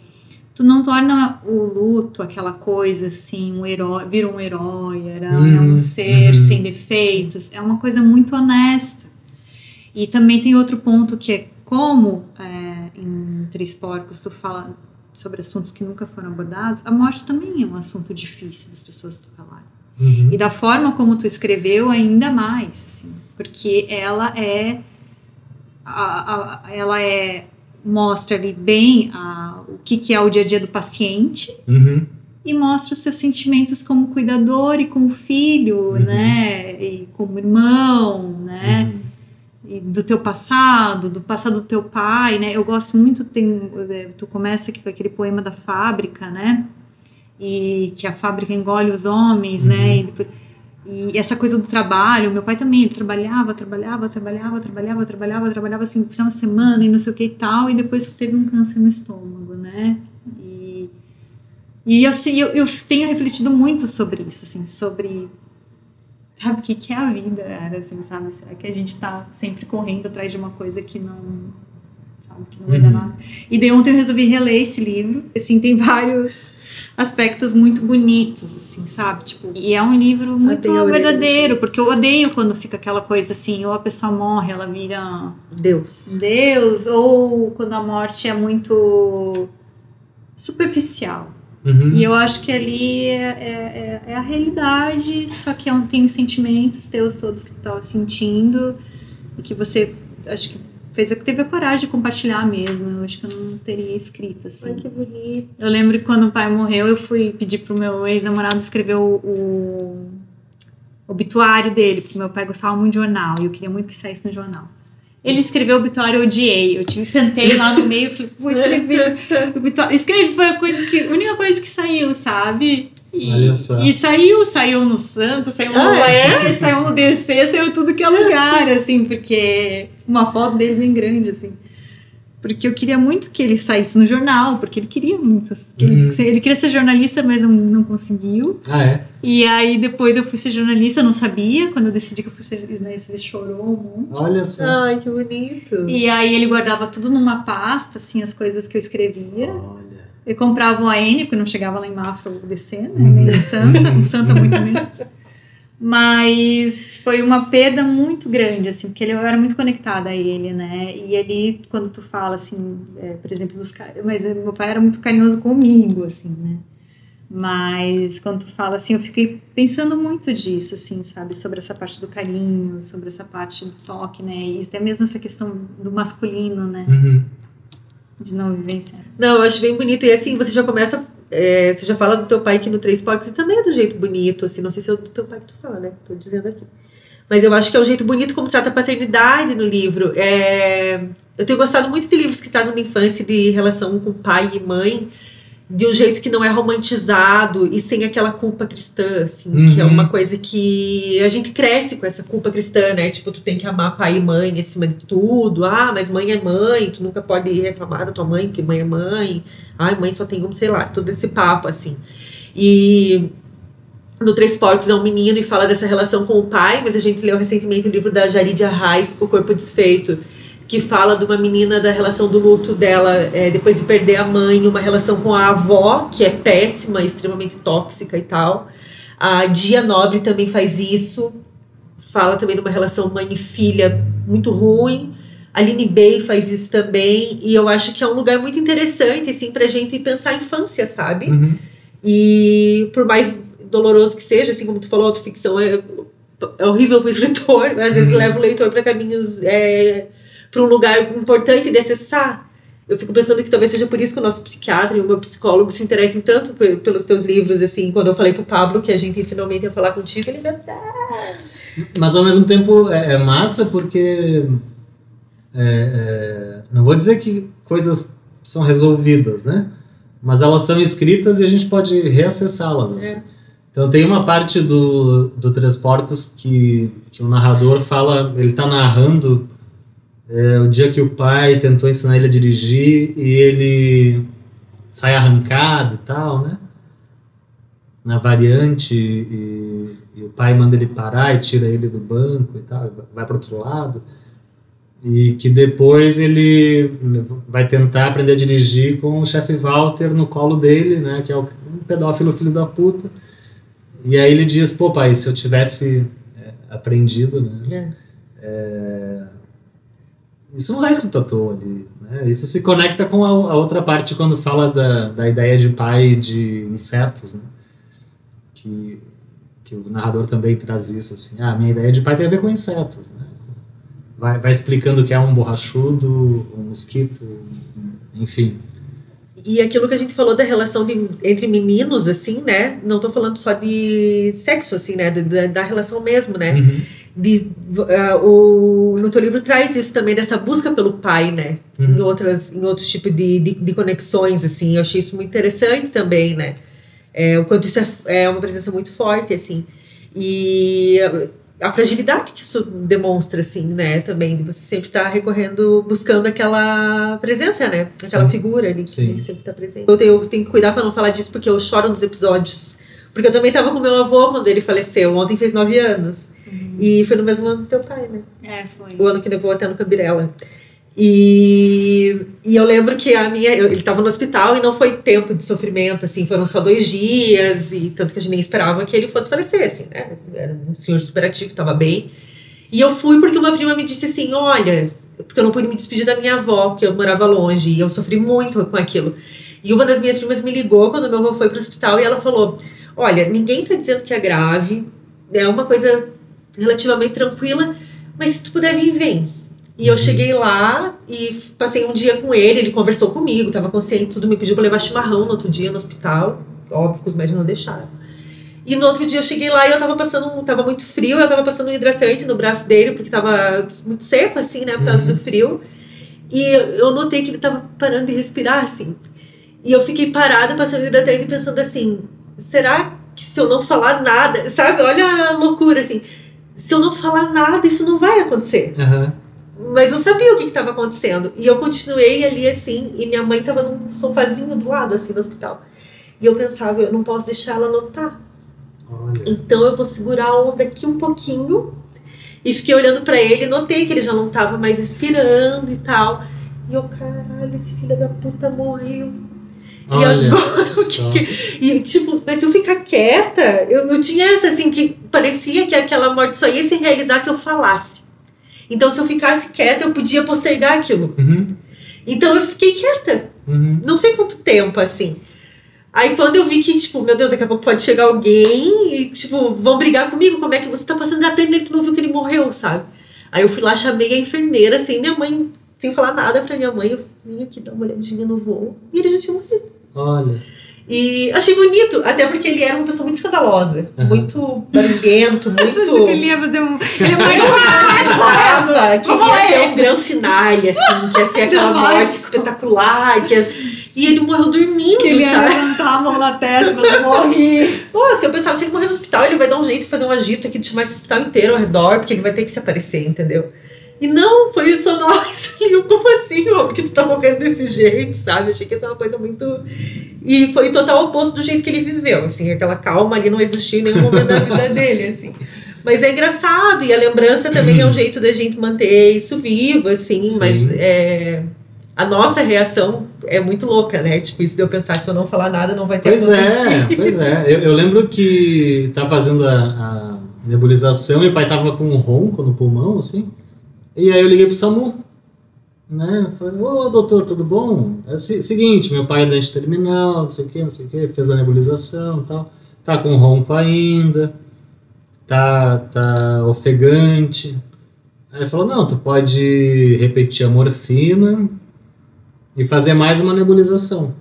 S1: tu não torna o luto aquela coisa assim, um herói, vira um herói, era é um ser uhum. sem defeitos. É uma coisa muito honesta. E também tem outro ponto que é como é, em Três Porcos tu fala sobre assuntos que nunca foram abordados, a morte também é um assunto difícil das pessoas tu falarem. Uhum. E da forma como tu escreveu, ainda mais, assim, porque ela é. A, a, ela é mostra ali bem a, o que, que é o dia a dia do paciente
S3: uhum.
S1: e mostra os seus sentimentos como cuidador e como filho, uhum. né? E como irmão, né? Uhum do teu passado, do passado do teu pai, né? Eu gosto muito, tem, tu começa aqui com aquele poema da fábrica, né? E que a fábrica engole os homens, né? uhum. né? E, depois, e, essa coisa do trabalho, meu pai também, ele trabalhava, trabalhava, trabalhava, trabalhava, trabalhava, trabalhava assim, final de semana e não sei o que e tal, e depois teve um câncer no estômago, né? E, e assim, eu, eu tenho refletido muito sobre isso, assim, sobre sabe o que, que é a vida, era assim, sabe? Será que a gente tá sempre correndo atrás de uma coisa que não, sabe, que não vai dar uhum. nada? E daí ontem eu resolvi reler esse livro, assim, tem vários aspectos muito bonitos, assim, sabe? Tipo, e é um livro muito verdadeiro, porque eu odeio quando fica aquela coisa assim, ou a pessoa morre, ela vira
S2: Deus.
S1: Deus, ou quando a morte é muito superficial.
S3: Uhum.
S1: E eu acho que ali é, é, é, é a realidade, só que é um, tem os sentimentos teus todos que tu estava sentindo e que você acho que fez que teve a coragem de compartilhar mesmo. Eu acho que eu não teria escrito assim.
S2: Ai, que bonito.
S1: Eu lembro que quando o pai morreu, eu fui pedir pro meu ex-namorado escrever o, o obituário dele, porque meu pai gostava muito de jornal e eu queria muito que saísse no jornal. Ele escreveu o obituário, eu odiei. Eu tive, sentei lá no meio e falei, vou escrever o obituário. Escrevi, foi a, coisa que, a única coisa que saiu, sabe?
S3: E, Olha só.
S1: E saiu, saiu no Santo, saiu no ah, é? saiu no DC, saiu tudo que é lugar, assim, porque uma foto dele bem grande, assim. Porque eu queria muito que ele saísse no jornal, porque ele queria muito. Que uhum. ele, ele, queria ser jornalista, mas não, não conseguiu.
S3: Ah, é?
S1: E aí depois eu fui ser jornalista, eu não sabia. Quando eu decidi que eu fui ser jornalista, ele chorou um monte.
S3: Olha só.
S2: Ai, que bonito.
S1: E aí ele guardava tudo numa pasta, assim, as coisas que eu escrevia.
S3: Olha.
S1: Eu comprava um AN, porque não chegava lá em Mafra ou DC, né? Meio Santa, um Santa muito menos. Mas foi uma perda muito grande, assim, porque ele, eu era muito conectada a ele, né? E ele, quando tu fala, assim, é, por exemplo, dos mas meu pai era muito carinhoso comigo, assim, né? Mas quando tu fala assim, eu fiquei pensando muito disso, assim, sabe? Sobre essa parte do carinho, sobre essa parte do toque, né? E até mesmo essa questão do masculino, né?
S3: Uhum.
S1: De não vivenciar.
S2: Não, eu acho bem bonito. E assim, você já começa é, você já fala do teu pai que no Três Porcos e também é do jeito bonito, assim, não sei se é do teu pai que tu fala, né? Tô dizendo aqui. Mas eu acho que é um jeito bonito como trata a paternidade no livro. É, eu tenho gostado muito de livros que tratam da infância, de relação com pai e mãe, de um jeito que não é romantizado e sem aquela culpa cristã, assim, uhum. que é uma coisa que a gente cresce com essa culpa cristã, né? Tipo, tu tem que amar pai e mãe acima de tudo. Ah, mas mãe é mãe, tu nunca pode reclamar da tua mãe, porque mãe é mãe. Ai, mãe só tem um, sei lá, todo esse papo, assim. E no Três Porcos é um menino e fala dessa relação com o pai, mas a gente leu recentemente o livro da Jaridia Reis, O Corpo Desfeito que fala de uma menina da relação do luto dela é, depois de perder a mãe, uma relação com a avó, que é péssima, extremamente tóxica e tal. A Dia Nobre também faz isso, fala também de uma relação mãe e filha muito ruim. A Aline Bay faz isso também, e eu acho que é um lugar muito interessante, assim, pra gente pensar a infância, sabe?
S3: Uhum.
S2: E por mais doloroso que seja, assim como tu falou, autoficção é, é horrível pro escritor, às vezes uhum. leva o leitor para caminhos é, para um lugar importante de acessar. Eu fico pensando que talvez seja por isso que o nosso psiquiatra e o meu psicólogo se interessem tanto pelos teus livros, assim, quando eu falei pro Pablo que a gente finalmente ia falar contigo, ele me
S3: Mas ao mesmo tempo é, é massa porque é, é, não vou dizer que coisas são resolvidas, né? Mas elas estão escritas e a gente pode reacessá-las. Assim. É. Então tem uma parte do, do Três Porcos que, que o narrador fala, ele está narrando É, o dia que o pai tentou ensinar ele a dirigir e ele sai arrancado e tal, né? Na variante e, e o pai manda ele parar e tira ele do banco e tal, vai para outro lado e que depois ele vai tentar aprender a dirigir com o chefe Walter no colo dele, né, que é o um pedófilo filho da puta. E aí ele diz, pô pai, se eu tivesse é, aprendido, né, é. É, isso não é escrito à toa ali, né, isso se conecta com a, a, outra parte quando fala da, da ideia de pai de insetos, né, que, que o narrador também traz isso, assim, ah, minha ideia de pai tem a ver com insetos, né, vai, vai explicando o que é um borrachudo, um mosquito, enfim.
S2: E aquilo que a gente falou da relação de, entre meninos, assim, né? Não estou falando só de sexo, assim, né? Da, da relação mesmo, né? Uhum. De, uh, o, no teu livro traz isso também, dessa busca pelo pai, né? Uhum. Em, outras, em outros tipos de, de, de, conexões, assim. Eu achei isso muito interessante também, né? É, o quanto isso é, é uma presença muito forte, assim. E a fragilidade que isso demonstra, assim, né, também, de você sempre estar tá recorrendo, buscando aquela presença, né, aquela Sim. figura ali que Sim. sempre está presente. Eu tenho, eu tenho que cuidar para não falar disso, porque eu choro nos episódios, porque eu também estava com meu avô quando ele faleceu, ontem fez nove anos, uhum. e foi no mesmo ano do teu pai, né?
S1: É, foi.
S2: O ano que levou até no Cabirela. E, e eu lembro que a minha. Eu, ele estava no hospital e não foi tempo de sofrimento, assim, foram só dois dias, e tanto que a gente nem esperava que ele fosse falecer, assim, né? Era um senhor superativo, estava bem. E eu fui porque uma prima me disse assim: olha, porque eu não pude me despedir da minha avó, porque eu morava longe, e eu sofri muito com aquilo. E uma das minhas primas me ligou quando meu avô foi para o hospital e ela falou: olha, ninguém está dizendo que é grave, é uma coisa relativamente tranquila, mas se tu puder vir, vem e eu cheguei lá e passei um dia com ele, ele conversou comigo, estava consciente, tudo, me pediu para levar chimarrão no outro dia no hospital. Óbvio que os médicos não deixaram. E no outro dia eu cheguei lá e eu tava passando, tava muito frio, eu tava passando um hidratante no braço dele, porque tava muito seco, assim, né, por causa uhum. do frio. E eu notei que ele tava parando de respirar, assim. E eu fiquei parada passando hidratante pensando assim, será que se eu não falar nada, sabe? Olha a loucura, assim. Se eu não falar nada, isso não vai acontecer.
S3: Uhum.
S2: Mas eu sabia o que estava acontecendo. E eu continuei ali assim, e minha mãe estava num sofazinho do lado, assim, no hospital. E eu pensava, eu não posso deixar ela notar.
S3: Olha.
S2: Então eu vou segurar a onda aqui um pouquinho. E fiquei olhando para ele, notei que ele já não estava mais respirando e tal. E eu, caralho, esse filho da puta morreu.
S3: Olha
S2: e agora, que, que, e tipo, mas se eu ficar quieta, eu, eu tinha essa assim, que parecia que aquela morte só ia se realizar se eu falasse. Então, se eu ficasse quieta, eu podia postergar aquilo.
S3: Uhum.
S2: Então, eu fiquei quieta.
S3: Uhum.
S2: Não sei quanto tempo, assim. Aí, quando eu vi que, tipo, meu Deus, daqui a pouco pode chegar alguém e, tipo, vão brigar comigo, como é que você tá passando até nele que não viu que ele morreu, sabe? Aí eu fui lá, chamei a enfermeira, sem minha mãe, sem falar nada pra minha mãe. Eu vim aqui dar uma olhadinha no voo. E ele já tinha morrido.
S3: Olha.
S2: E achei bonito, até porque ele era uma pessoa muito escandalosa, uhum. muito barulhento, muito. Eu
S1: achei que ele ia fazer um. Ele
S2: ia queria ter um grande finale, assim, que ia ser aquela morte espetacular. Que ia... E ele morreu dormindo,
S1: que ele ia levantar a mão na testa pra morrer.
S2: Nossa, eu pensava, se ele morrer no hospital, ele vai dar um jeito de fazer um agito aqui, de chamar esse hospital inteiro ao redor, porque ele vai ter que se aparecer, entendeu? E não, foi só nós. E eu, como assim, ó, porque tu tá morrendo desse jeito, sabe? Achei que ia ser uma coisa muito. E foi total oposto do jeito que ele viveu. Assim, aquela calma ali não existiu em nenhum momento da vida dele, assim. Mas é engraçado, e a lembrança também é um jeito da gente manter isso vivo, assim, Sim. mas é, a nossa reação é muito louca, né? Tipo, isso de eu pensar que se eu não falar nada não vai ter
S3: Pois é, pois é. Eu, eu lembro que tá fazendo a, a nebulização e o pai tava com um ronco no pulmão, assim. E aí eu liguei pro SAMU. Né? Falei, ô doutor, tudo bom? É o seguinte, meu pai é dente terminal, não sei o que, não sei o que, fez a nebulização e tal. Tá com ronco ainda, tá, tá ofegante. Aí ele falou, não, tu pode repetir a morfina e fazer mais uma nebulização.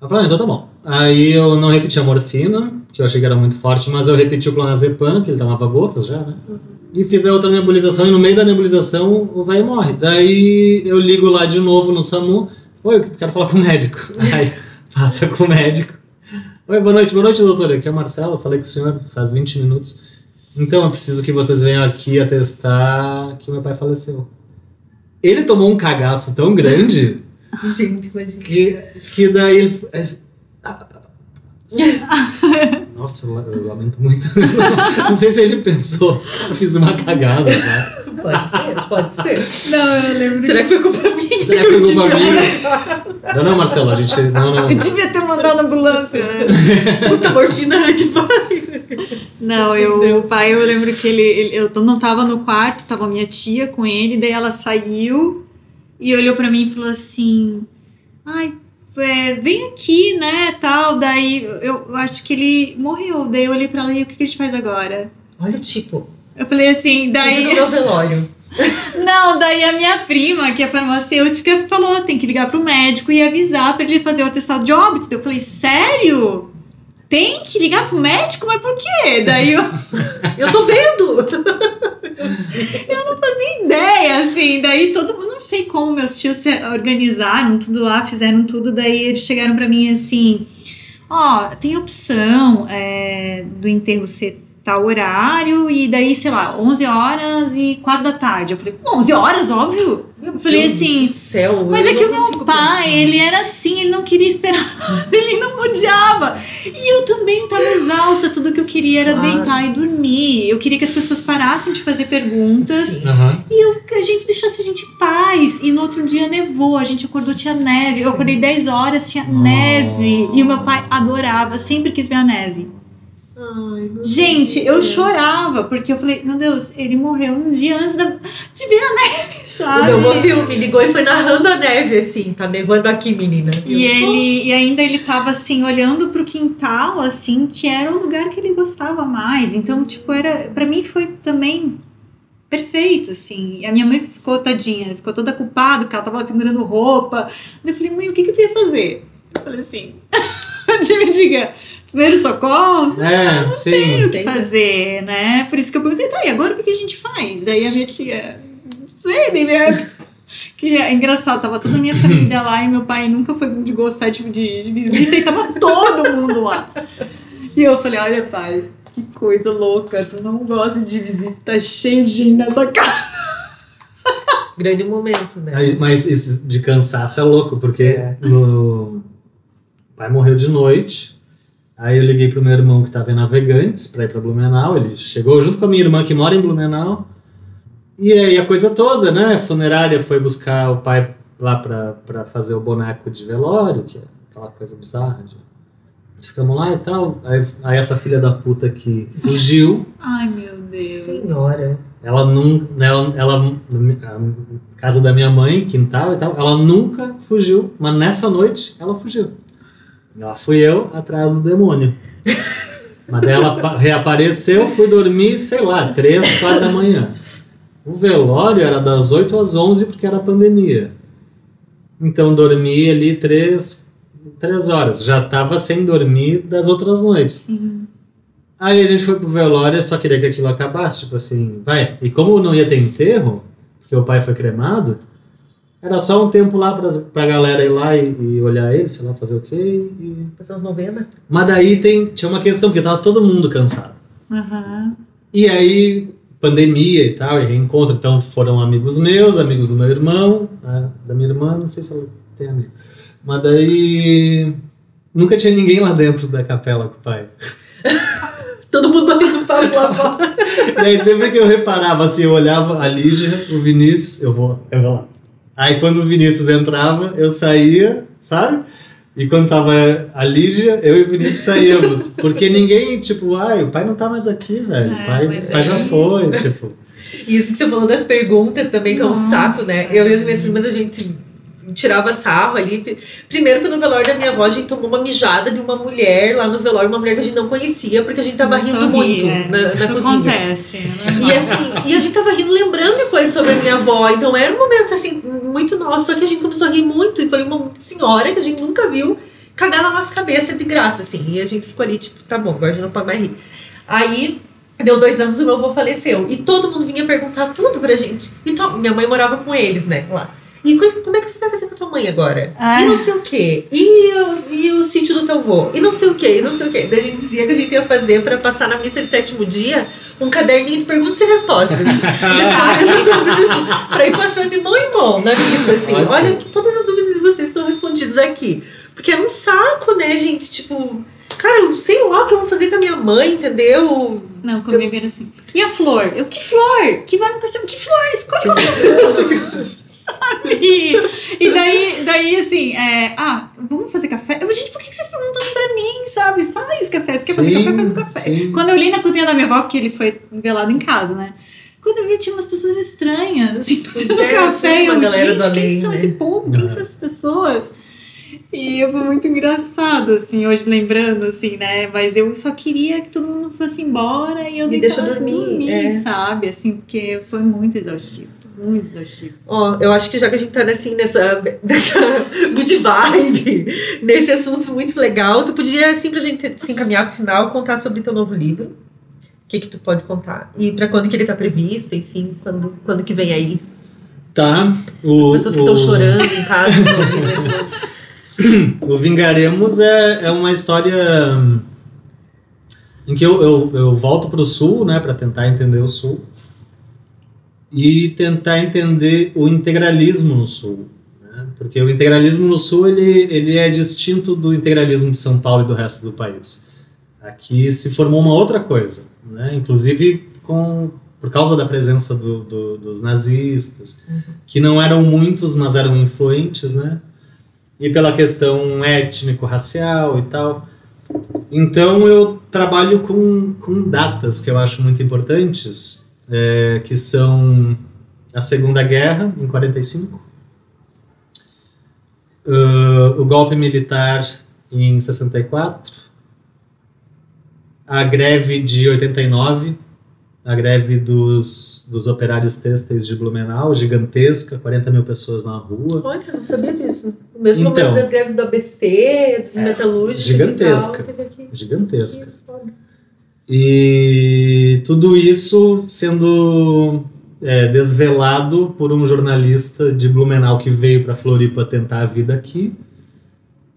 S3: Eu falei, ah, então tá bom. Aí eu não repeti a morfina, que eu achei que era muito forte, mas eu repeti o clonazepam, que ele tomava gotas já, né? Uhum e fizer outra nebulização e no meio da nebulização o velho morre. Daí eu ligo lá de novo no SAMU. Oi, eu quero falar com o médico. Aí passa com o médico. Oi, boa noite, boa noite, doutora. Aqui é o Marcelo, falei com o senhor faz 20 minutos. Então eu preciso que vocês venham aqui atestar que meu pai faleceu. Ele tomou um cagaço tão grande.
S2: Gente.
S3: Que, que daí ele. Nossa, eu lamento muito. Não sei se ele pensou, eu fiz uma cagada, tá?
S2: Pode ser, pode ser.
S1: Não, eu lembro.
S2: Será que foi culpa minha?
S3: Será que foi culpa minha? Não, não, Marcelo, a gente. Não, não.
S1: Eu devia ter mandado a ambulância, né?
S2: Puta morfina que vai.
S1: Não, eu, o pai, eu lembro que ele, ele, Eu não tava no quarto, tava minha tia com ele, daí ela saiu e olhou para mim e falou assim: Ai, é, vem aqui, né, tal. Daí eu, acho que ele morreu. Daí eu olhei pra ela e o que, que a gente faz agora?
S2: Olha o tipo.
S1: Eu falei assim, daí.
S2: Do meu velório.
S1: Não, daí a minha prima, que é farmacêutica, falou: tem que ligar pro médico e avisar para ele fazer o atestado de óbito. Eu falei: sério? Tem que ligar pro médico? Mas por quê? Daí eu.
S2: eu tô vendo!
S1: eu não fazia ideia, assim. Daí todo mundo, não sei como, meus tios se organizaram tudo lá, fizeram tudo. Daí eles chegaram para mim assim: ó, oh, tem opção é, do enterro ser tal horário, e daí, sei lá, 11 horas e 4 da tarde. Eu falei, 11 horas, óbvio.
S2: Meu
S1: eu falei
S2: Deus
S1: assim,
S2: do céu,
S1: mas é que o meu pai,
S2: pensar.
S1: ele era assim, ele não queria esperar, ele não odiava. E eu também estava exausta, tudo que eu queria era
S2: Claro.
S1: deitar e dormir. Eu queria que as pessoas parassem de fazer perguntas.
S3: Aham.
S1: E eu, a gente deixasse a gente em paz. E no outro dia nevou, a gente acordou, tinha neve. Eu acordei 10 horas, tinha neve. E o meu pai adorava, sempre quis ver a neve.
S2: Ai, meu
S1: Gente, eu chorava, porque eu falei, meu Deus, ele morreu um dia antes da, de ver a neve,
S2: O
S1: sabe?
S2: meu avô viu, me ligou e foi narrando a neve, assim. Tá nevando aqui, menina.
S1: E
S2: Eu,
S1: ele e ainda ele tava assim olhando pro quintal assim, que era o lugar que ele gostava mais. Então, tipo, era para mim foi também perfeito assim. E a minha mãe ficou tadinha, ficou toda culpada porque ela tava pendurando roupa. Eu falei: "Mãe, o que que tu ia fazer?" Eu falei assim: "Me diga, primeiro socorro,
S3: É,
S1: tem
S3: sim.
S1: o que fazer, né? Por isso que eu perguntei, tá, e agora o que a gente faz? Daí a minha tia, não sei, daí minha... Que é engraçado, tava toda a minha família lá e meu pai nunca foi de gostar tipo, de, de visita e tava todo mundo lá. E eu falei, olha pai, que coisa louca, tu não gosta de visita, tá cheio de gente nessa casa.
S2: Grande momento, né?
S3: Aí, Mas isso de cansaço é louco, porque
S2: É.
S3: no... o pai morreu de noite. Aí eu liguei pro meu irmão que tava em Navegantes pra ir pra Blumenau. Ele chegou junto com a minha irmã que mora em Blumenau. E aí a coisa toda, né? A funerária foi buscar o pai lá pra, pra fazer o boneco de velório, que é aquela coisa bizarra. de- Ficamos lá e tal. Aí, aí essa filha da puta que fugiu.
S1: Ai, meu Deus.
S2: Senhora.
S3: Ela não. Ela, ela, a casa da minha mãe, quintal e tal, ela nunca fugiu. Mas nessa noite ela fugiu. Ela fui eu atrás do demônio. Mas daí ela pa- reapareceu, fui dormir, sei lá, três, quatro da manhã. O velório era das 8 às 11 porque era pandemia. Então dormi ali três, três horas. Já tava sem dormir das outras noites.
S1: Sim.
S3: Aí a gente foi pro velório, só queria que aquilo acabasse, tipo assim, vai. E como não ia ter enterro, porque o pai foi cremado, era só um tempo lá pra, pra galera ir lá e, e olhar ele, sei lá, fazer o quê. E...
S2: Passou uns 90.
S3: Mas daí tem, tinha uma questão, porque tava todo mundo cansado.
S1: Aham.
S3: E aí, pandemia e tal, e reencontro, então foram amigos meus, amigos do meu irmão, né, da minha irmã, não sei se ela tem amigo. Mas daí. Nunca tinha ninguém lá dentro da capela com o pai.
S2: Todo mundo batendo papo lá fora.
S3: E aí sempre que eu reparava, assim, eu olhava a Lígia, o Vinícius, eu vou, eu vou lá. Aí quando o Vinícius entrava, eu saía, sabe? E quando tava a Lígia, eu e o Vinícius saíamos. Porque ninguém, tipo, ai, o pai não tá mais aqui, velho. O
S1: É,
S3: pai, o pai já
S1: é
S3: foi, tipo.
S2: Isso que você falou das perguntas também, que é um
S1: Nossa.
S2: saco, né? Eu e as minhas primas, a gente tirava sarro ali. Primeiro que no velório da minha avó, a gente tomou uma mijada de uma mulher lá no velório, uma mulher que a gente não conhecia, porque a gente tava rindo
S1: rir,
S2: muito
S1: é.
S2: na, na
S1: Isso
S2: cozinha.
S1: acontece. é
S2: E assim, e a gente tava rindo, lembrando de coisas sobre a minha avó. Então era um momento assim, muito nosso. Só que a gente começou a rir muito. E foi uma senhora que a gente nunca viu cagar na nossa cabeça de graça, assim. E a gente ficou ali, tipo, tá bom, agora a gente não pode mais rir. Aí. Deu dois anos, o meu avô faleceu. E todo mundo vinha perguntar tudo pra gente. E minha mãe morava com eles, né, lá. E como é que tu vai fazer com a tua mãe agora? Ah. E não sei o quê. E, e o sítio do teu avô? E não sei o quê, e não sei o quê. Daí a gente dizia que a gente ia fazer para passar na missa de sétimo dia um caderninho de perguntas e respostas. para ir passando de mão em mão na missa, assim. Ótimo. Olha que todas as dúvidas de vocês estão respondidas aqui. Porque é um saco, né, gente? Tipo, cara, eu sei lá o que eu vou fazer com a minha mãe, entendeu?
S1: Não, comigo era assim. E a flor? Eu, que flor? Que vai no caixão? Que flor? Escolhe outra. Sabe? E daí, daí assim, é, ah, vamos fazer café? Eu, gente, por que vocês perguntam pra mim, sabe? Faz café. Você quer fazer sim, café? Faz um café. Sim. Quando eu li na cozinha da minha avó, porque ele foi velado em casa, né? Quando eu vi, tinha umas pessoas estranhas, assim, fazendo é, café. Eu, gente, quem são né? esse povo? Quem são essas pessoas? E foi muito engraçado, assim, hoje lembrando, assim, né? Mas eu só queria que todo mundo fosse embora e eu Me deixa dormir, dormir é. sabe? Assim, porque foi muito exaustivo. Muito exaustivo.
S2: Ó, oh, eu acho que já que a gente tá assim, nessa, nessa good vibe, nesse assunto muito legal, tu podia, assim, pra gente se encaminhar pro final, contar sobre teu novo livro. O que que tu pode contar? E para quando que ele tá previsto, enfim, quando, quando que vem aí?
S3: Tá.
S2: O, As pessoas que estão chorando em casa.
S3: o Vingaremos é, é uma história em que eu, eu, eu volto para o Sul, né, para tentar entender o Sul e tentar entender o integralismo no Sul. Né? Porque o integralismo no Sul ele, ele é distinto do integralismo de São Paulo e do resto do país. Aqui se formou uma outra coisa, né? inclusive com, por causa da presença do, do, dos nazistas, uhum. que não eram muitos, mas eram influentes, né? e pela questão étnico-racial e tal. Então eu trabalho com, com datas que eu acho muito importantes, é, que são a Segunda Guerra, em 45, uh, o golpe militar em 64, a greve de 89, a greve dos, dos operários têxteis de Blumenau, gigantesca, 40 mil pessoas na rua.
S2: Olha, não sabia disso. O mesmo então, momento das greves do ABC, dos é, metalúrgicos
S3: Gigantesca, gigantesca. E tudo isso sendo é, desvelado por um jornalista de Blumenau que veio para Floripa tentar a vida aqui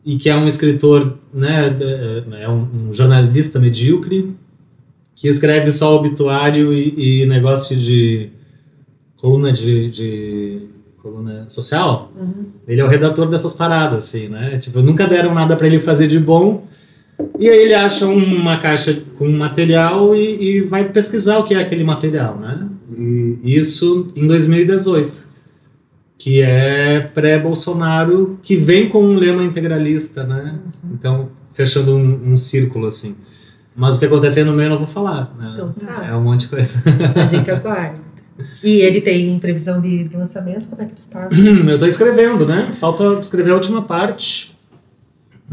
S3: e que é um escritor, né, é, é um, um jornalista medíocre que escreve só obituário e, e negócio de coluna de, de coluna social. Uhum. Ele é o redator dessas paradas, assim, né? Tipo, nunca deram nada para ele fazer de bom. E aí ele acha uma caixa com material e, e vai pesquisar o que é aquele material, né? E isso em 2018, que é pré-Bolsonaro, que vem com um lema integralista, né? Então, fechando um, um círculo, assim. Mas o que acontecer no meio eu não vou falar. Né? Então, tá. É um monte de coisa.
S2: A gente aguarda. E ele tem previsão de, de lançamento? Como é que tá?
S3: eu estou escrevendo, né? Falta escrever a última parte.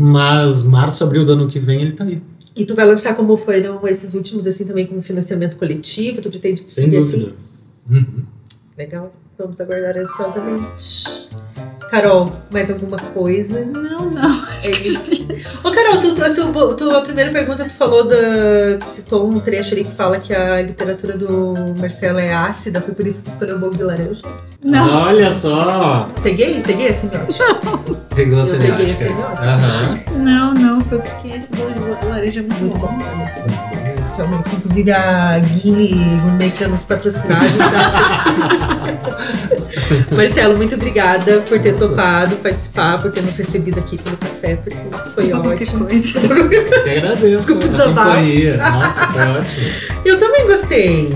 S3: Mas março, abril do ano que vem ele está aí.
S2: E tu vai lançar como foram esses últimos, assim, também com financiamento coletivo? Tu pretende
S3: Sem dúvida.
S2: Assim? Uhum. Legal. Vamos aguardar ansiosamente. Carol, mais alguma coisa?
S1: Não, não. Acho que
S2: Ô, Carol, tu, tu, tu, a primeira pergunta tu falou da. Tu citou um trecho ali que fala que a literatura do Marcelo é ácida, foi por isso que escolheu o bolo de laranja.
S3: Não. Olha só!
S2: Peguei? Peguei a semiótica.
S3: Pegou a semiótica. Peguei a
S2: semiótica.
S1: Uhum. Não, não, foi porque esse bolo de laranja é muito, muito bom. bom.
S2: Bom. Inclusive a Guile Gourmet que nos patrocinar, Marcelo, muito obrigada por ter Nossa. topado participar, por ter nos recebido aqui pelo café, porque foi ótimo.
S3: Eu que agradeço Desculpa, a companhia. Nossa, foi ótimo.
S2: Eu também gostei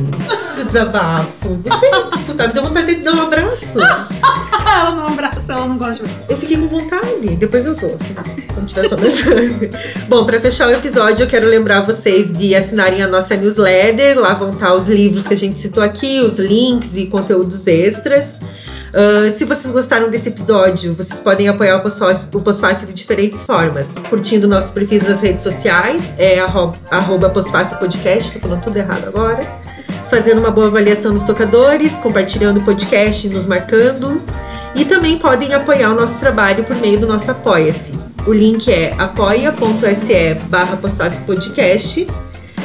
S2: do desabafo. Gostei de escutar, me deu vontade de dar um abraço.
S1: ela não abraça, ela não gosta de
S2: Eu fiquei com vontade, depois eu tô. Quando tiver só Bom, para fechar o episódio, eu quero lembrar vocês de assinarem a nossa newsletter. Lá vão estar os livros que a gente citou aqui, os links e conteúdos extras. Uh, se vocês gostaram desse episódio, vocês podem apoiar o Pós-Fácil de diferentes formas. Curtindo nossos perfis nas redes sociais, é arroba, arroba Podcast, tô falando tudo errado agora. Fazendo uma boa avaliação nos tocadores, compartilhando o podcast, nos marcando. E também podem apoiar o nosso trabalho por meio do nosso Apoia-se. O link é apoia.se barra podcast.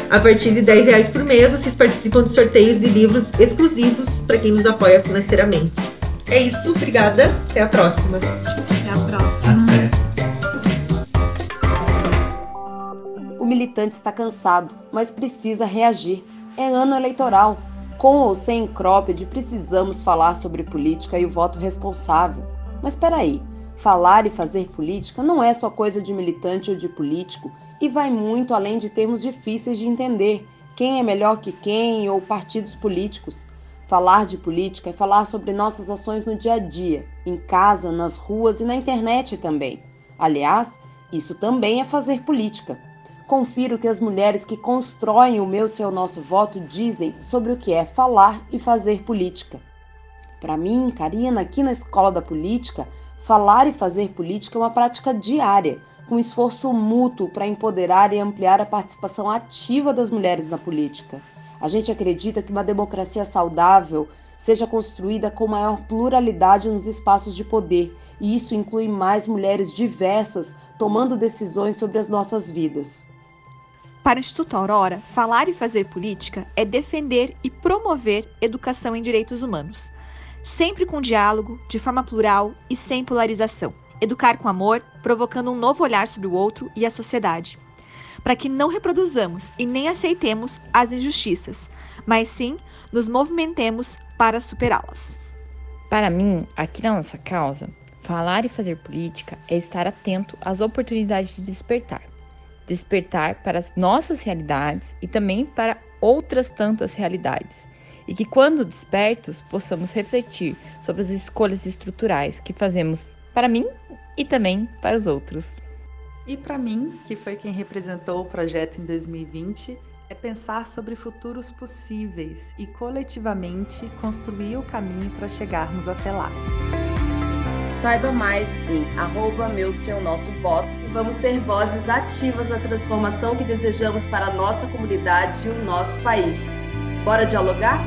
S2: A partir de 10 reais por mês, vocês participam de sorteios de livros exclusivos para quem nos apoia financeiramente. É isso, obrigada. Até a próxima.
S1: Até a próxima.
S3: Até.
S4: O militante está cansado, mas precisa reagir. É ano eleitoral. Com ou sem cropped, precisamos falar sobre política e o voto responsável. Mas espera aí, falar e fazer política não é só coisa de militante ou de político e vai muito além de termos difíceis de entender, quem é melhor que quem ou partidos políticos. Falar de política é falar sobre nossas ações no dia a dia, em casa, nas ruas e na internet também. Aliás, isso também é fazer política. Confiro o que as mulheres que constroem o meu seu nosso voto dizem sobre o que é falar e fazer política. Para mim, Karina, aqui na Escola da Política, falar e fazer política é uma prática diária, com esforço mútuo para empoderar e ampliar a participação ativa das mulheres na política. A gente acredita que uma democracia saudável seja construída com maior pluralidade nos espaços de poder, e isso inclui mais mulheres diversas tomando decisões sobre as nossas vidas.
S5: Para o Instituto Aurora, falar e fazer política é defender e promover educação em direitos humanos, sempre com diálogo, de forma plural e sem polarização. Educar com amor, provocando um novo olhar sobre o outro e a sociedade para que não reproduzamos e nem aceitemos as injustiças, mas sim nos movimentemos para superá-las.
S6: Para mim, aqui na nossa causa, falar e fazer política é estar atento às oportunidades de despertar. Despertar para as nossas realidades e também para outras tantas realidades. E que, quando despertos, possamos refletir sobre as escolhas estruturais que fazemos para mim e também para os outros.
S7: E para mim, que foi quem representou o projeto em 2020, é pensar sobre futuros possíveis e coletivamente construir o caminho para chegarmos até lá.
S4: Saiba mais em arroba meu seu nosso voto e vamos ser vozes ativas na transformação que desejamos para a nossa comunidade e o nosso país. Bora dialogar?